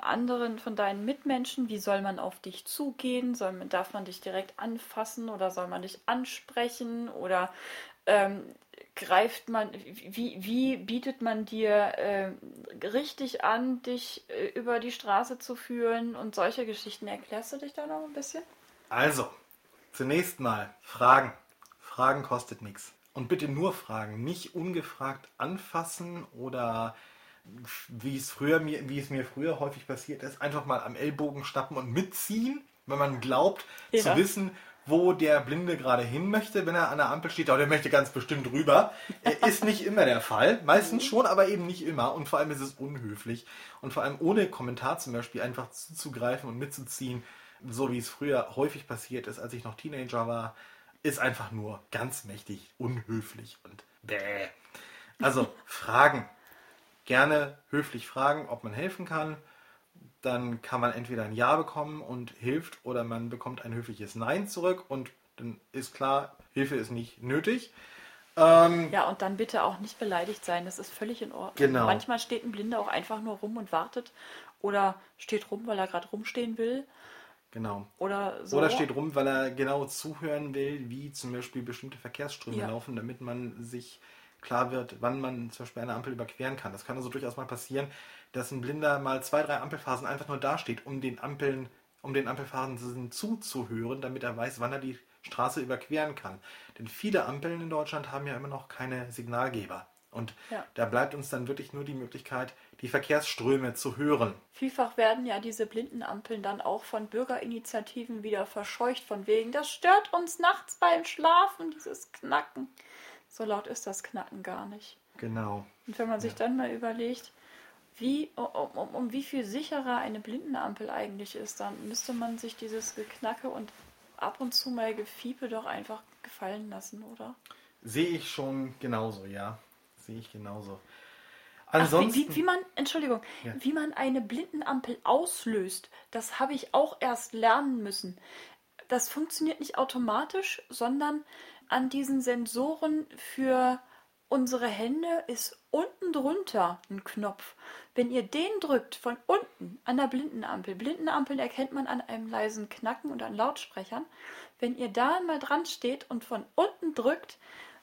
anderen, von deinen Mitmenschen? Wie soll man auf dich zugehen? Soll man, darf man dich direkt anfassen oder soll man dich ansprechen? Oder ähm, greift man, wie, wie bietet man dir ähm, richtig an, dich äh, über die Straße zu führen und solche Geschichten? Erklärst du dich da noch ein bisschen? Also, zunächst mal Fragen. Fragen kostet nichts. Und bitte nur fragen, nicht ungefragt anfassen oder wie es früher mir, wie es mir früher häufig passiert ist, einfach mal am Ellbogen schnappen und mitziehen, wenn man glaubt Ja. zu wissen, wo der Blinde gerade hin möchte, wenn er an der Ampel steht. Oh, der möchte ganz bestimmt rüber. Ist nicht immer der Fall. Meistens schon, aber eben nicht immer. Und vor allem ist es unhöflich. Und vor allem ohne Kommentar zum Beispiel einfach zuzugreifen und mitzuziehen, so wie es früher häufig passiert ist, als ich noch Teenager war, ist einfach nur ganz mächtig unhöflich und bäh. Also Fragen. Gerne höflich fragen, ob man helfen kann. Dann kann man entweder ein Ja bekommen und hilft oder man bekommt ein höfliches Nein zurück und dann ist klar, Hilfe ist nicht nötig. Ähm, Ja, und dann bitte auch nicht beleidigt sein. Das ist völlig in Ordnung. Genau. Manchmal steht ein Blinder auch einfach nur rum und wartet Oder steht rum, weil er gerade rumstehen will. Genau. Oder so. Oder steht rum, weil er genau zuhören will, wie zum Beispiel bestimmte Verkehrsströme Ja. laufen, damit man sich klar wird, wann man zum Beispiel eine Ampel überqueren kann. Das kann also durchaus mal passieren, dass ein Blinder mal zwei, drei Ampelphasen einfach nur dasteht, um den Ampeln, um den Ampelphasen zuzuhören, damit er weiß, wann er die Straße überqueren kann. Denn viele Ampeln in Deutschland haben ja immer noch keine Signalgeber. Und Ja. da bleibt uns dann wirklich nur die Möglichkeit, die Verkehrsströme zu hören. Vielfach werden ja diese Blindenampeln dann auch von Bürgerinitiativen wieder verscheucht, von wegen, das stört uns nachts beim Schlafen, dieses Knacken. So laut ist das Knacken gar nicht. Genau. Und wenn man sich dann mal überlegt, wie, um, um, um wie viel sicherer eine Blindenampel eigentlich ist, dann müsste man sich dieses Geknacke und ab und zu mal Gefiepe doch einfach gefallen lassen, oder? Sehe ich schon genauso, ja. Sehe ich genauso. Ach, wie, Ansonsten. wie, wie man, Entschuldigung, Ja. wie man eine Blindenampel auslöst, das habe ich auch erst lernen müssen. Das funktioniert nicht automatisch, sondern an diesen Sensoren für unsere Hände ist unten drunter ein Knopf. Wenn ihr den drückt von unten an der Blindenampel, Blindenampeln erkennt man an einem leisen Knacken und an Lautsprechern. Wenn ihr da mal dran steht und von unten drückt,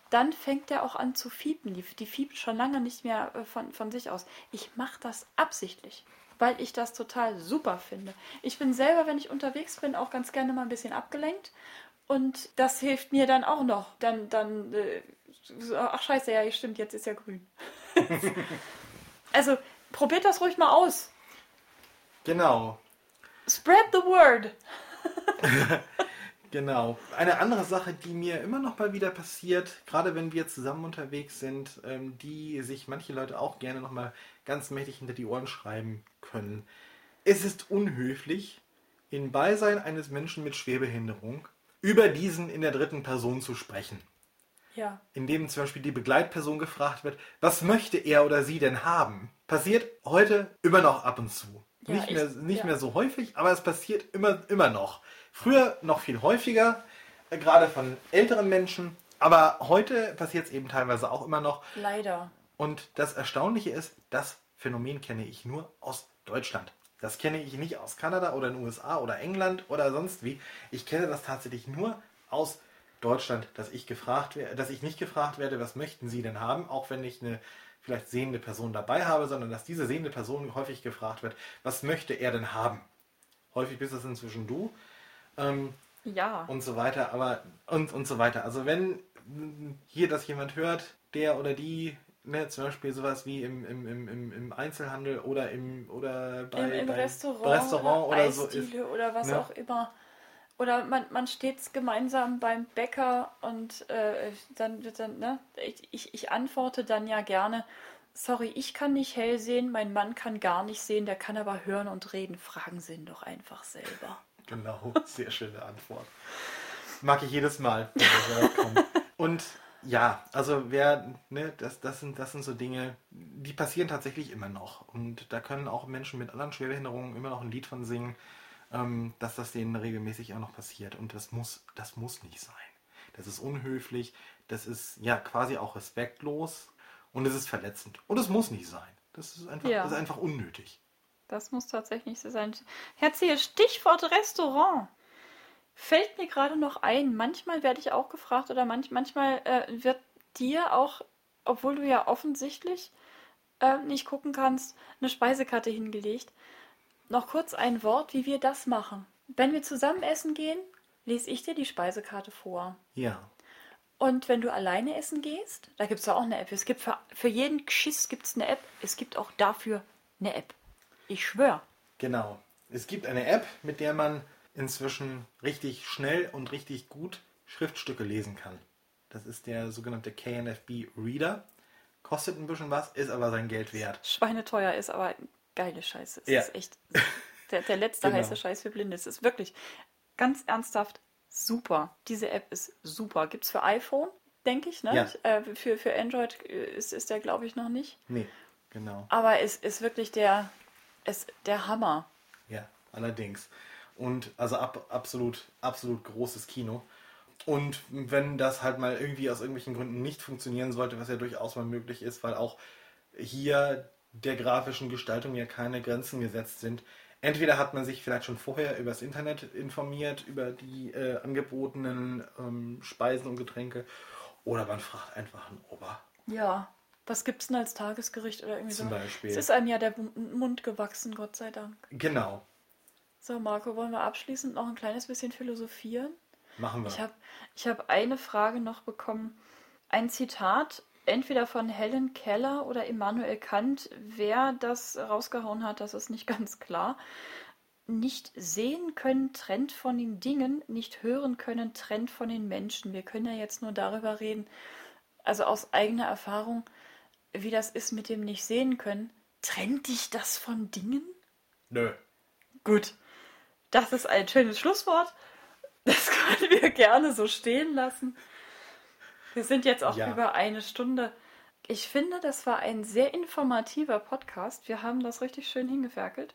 dann fängt er auch an zu fiepen. Die, die fiept schon lange nicht mehr äh, von, von sich aus. Ich mache das absichtlich, weil ich das total super finde. Ich bin selber, wenn ich unterwegs bin, auch ganz gerne mal ein bisschen abgelenkt. Und das hilft mir dann auch noch. Dann, dann, äh, ach scheiße, ja, stimmt, jetzt ist ja grün. also, probiert das ruhig mal aus. Genau. Spread the word. Genau. Eine andere Sache, die mir immer noch mal wieder passiert, gerade wenn wir zusammen unterwegs sind, ähm, die sich manche Leute auch gerne noch mal ganz mächtig hinter die Ohren schreiben können. Es ist unhöflich, in Beisein eines Menschen mit Schwerbehinderung über diesen in der dritten Person zu sprechen. Ja. Indem zum Beispiel die Begleitperson gefragt wird, was möchte er oder sie denn haben? Passiert heute immer noch ab und zu. Ja, nicht ich- mehr, nicht ja. mehr so häufig, aber es passiert immer, immer noch. Früher noch viel häufiger, äh, gerade von älteren Menschen, aber heute passiert es eben teilweise auch immer noch. Leider. Und das Erstaunliche ist, das Phänomen kenne ich nur aus Deutschland. Das kenne ich nicht aus Kanada oder den USA oder England oder sonst wie. Ich kenne das tatsächlich nur aus Deutschland, dass ich gefragt werde, dass ich nicht gefragt werde, was möchten Sie denn haben, auch wenn ich eine vielleicht sehende Person dabei habe, sondern dass diese sehende Person häufig gefragt wird, was möchte er denn haben? Häufig bist es inzwischen du. Ähm, Ja. und so weiter, aber und, und so weiter. Also wenn hier das jemand hört, der oder die, ne, zum Beispiel sowas wie im, im, im, im, Einzelhandel oder im oder bei, Im, bei Restaurant, Restaurant oder, oder so ist. Oder was ne? auch immer. Oder man, man steht gemeinsam beim Bäcker und äh, dann dann, ne, ich, ich, ich antworte dann ja gerne, sorry, ich kann nicht hell sehen, mein Mann kann gar nicht sehen, der kann aber hören und reden. Fragen Sie ihn doch einfach selber. Genau, sehr schöne Antwort. Mag ich jedes Mal. Und ja, also wer, ne, das, das, sind, das sind so Dinge, die passieren tatsächlich immer noch. Und da können auch Menschen mit anderen Schwerbehinderungen immer noch ein Lied von singen, ähm, dass das denen regelmäßig auch noch passiert. Und das muss, das muss nicht sein. Das ist unhöflich, das ist ja quasi auch respektlos und es ist verletzend. Und es muss nicht sein. Das ist einfach, Ja. das ist einfach unnötig. Das muss tatsächlich so sein. Herz Stichwort Restaurant. Fällt mir gerade noch ein. Manchmal werde ich auch gefragt oder manch, manchmal äh, wird dir auch, obwohl du ja offensichtlich äh, nicht gucken kannst, eine Speisekarte hingelegt. Noch kurz ein Wort, wie wir das machen. Wenn wir zusammen essen gehen, lese ich dir die Speisekarte vor. Ja. Und wenn du alleine essen gehst, da gibt es ja auch eine App. Es gibt für, für jeden Geschiss gibt es eine App. Es gibt auch dafür eine App. Ich schwöre. Genau. Es gibt eine App, mit der man inzwischen richtig schnell und richtig gut Schriftstücke lesen kann. Das ist der sogenannte KNFB Reader. Kostet ein bisschen was, ist aber sein Geld wert. Schweineteuer ist, aber geile Scheiße. Es Ja. ist echt der, der letzte Genau. heiße Scheiß für Blinde. Es ist wirklich ganz ernsthaft super. Diese App ist super. Gibt es für iPhone, denke ich. Ne? Ja. Äh, für, für Android äh, ist, ist der, glaube ich, noch nicht. Nee, genau. Aber es ist wirklich der, ist der Hammer. Ja, allerdings. Und also ab, absolut, absolut großes Kino. Und wenn das halt mal irgendwie aus irgendwelchen Gründen nicht funktionieren sollte, was ja durchaus mal möglich ist, weil auch hier der grafischen Gestaltung ja keine Grenzen gesetzt sind. Entweder hat man sich vielleicht schon vorher über das Internet informiert, über die äh, angebotenen ähm, Speisen und Getränke, oder man fragt einfach einen Ober. Ja. Was gibt's denn als Tagesgericht oder irgendwie Zum so? Beispiel. Es ist einem ja der Mund gewachsen, Gott sei Dank. Genau, So, Marco, wollen wir abschließend noch ein kleines bisschen philosophieren? machen wir. Ich habe ich hab eine Frage noch bekommen. Ein Zitat, entweder von Helen Keller oder Immanuel Kant. Wer das rausgehauen hat, das ist nicht ganz klar. Nicht sehen können, trennt von den Dingen, nicht hören können, trennt von den Menschen. Wir können ja jetzt nur darüber reden, also aus eigener Erfahrung, wie das ist mit dem nicht sehen können. Trennt dich das von Dingen? Nö. Gut, das ist ein schönes Schlusswort. Das können wir gerne so stehen lassen. Wir sind jetzt auch Ja. über eine Stunde. Ich finde, das war ein sehr informativer Podcast. Wir haben das richtig schön hingeferkelt.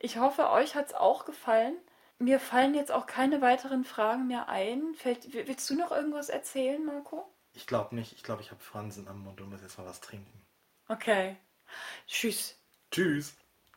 Ich hoffe, euch hat es auch gefallen. Mir fallen jetzt auch keine weiteren Fragen mehr ein. Fällt, willst du noch irgendwas erzählen, Marco? Ich glaube nicht. Ich glaube, ich habe Fransen am Mund und muss jetzt mal was trinken. Okay. Tschüss. Tschüss.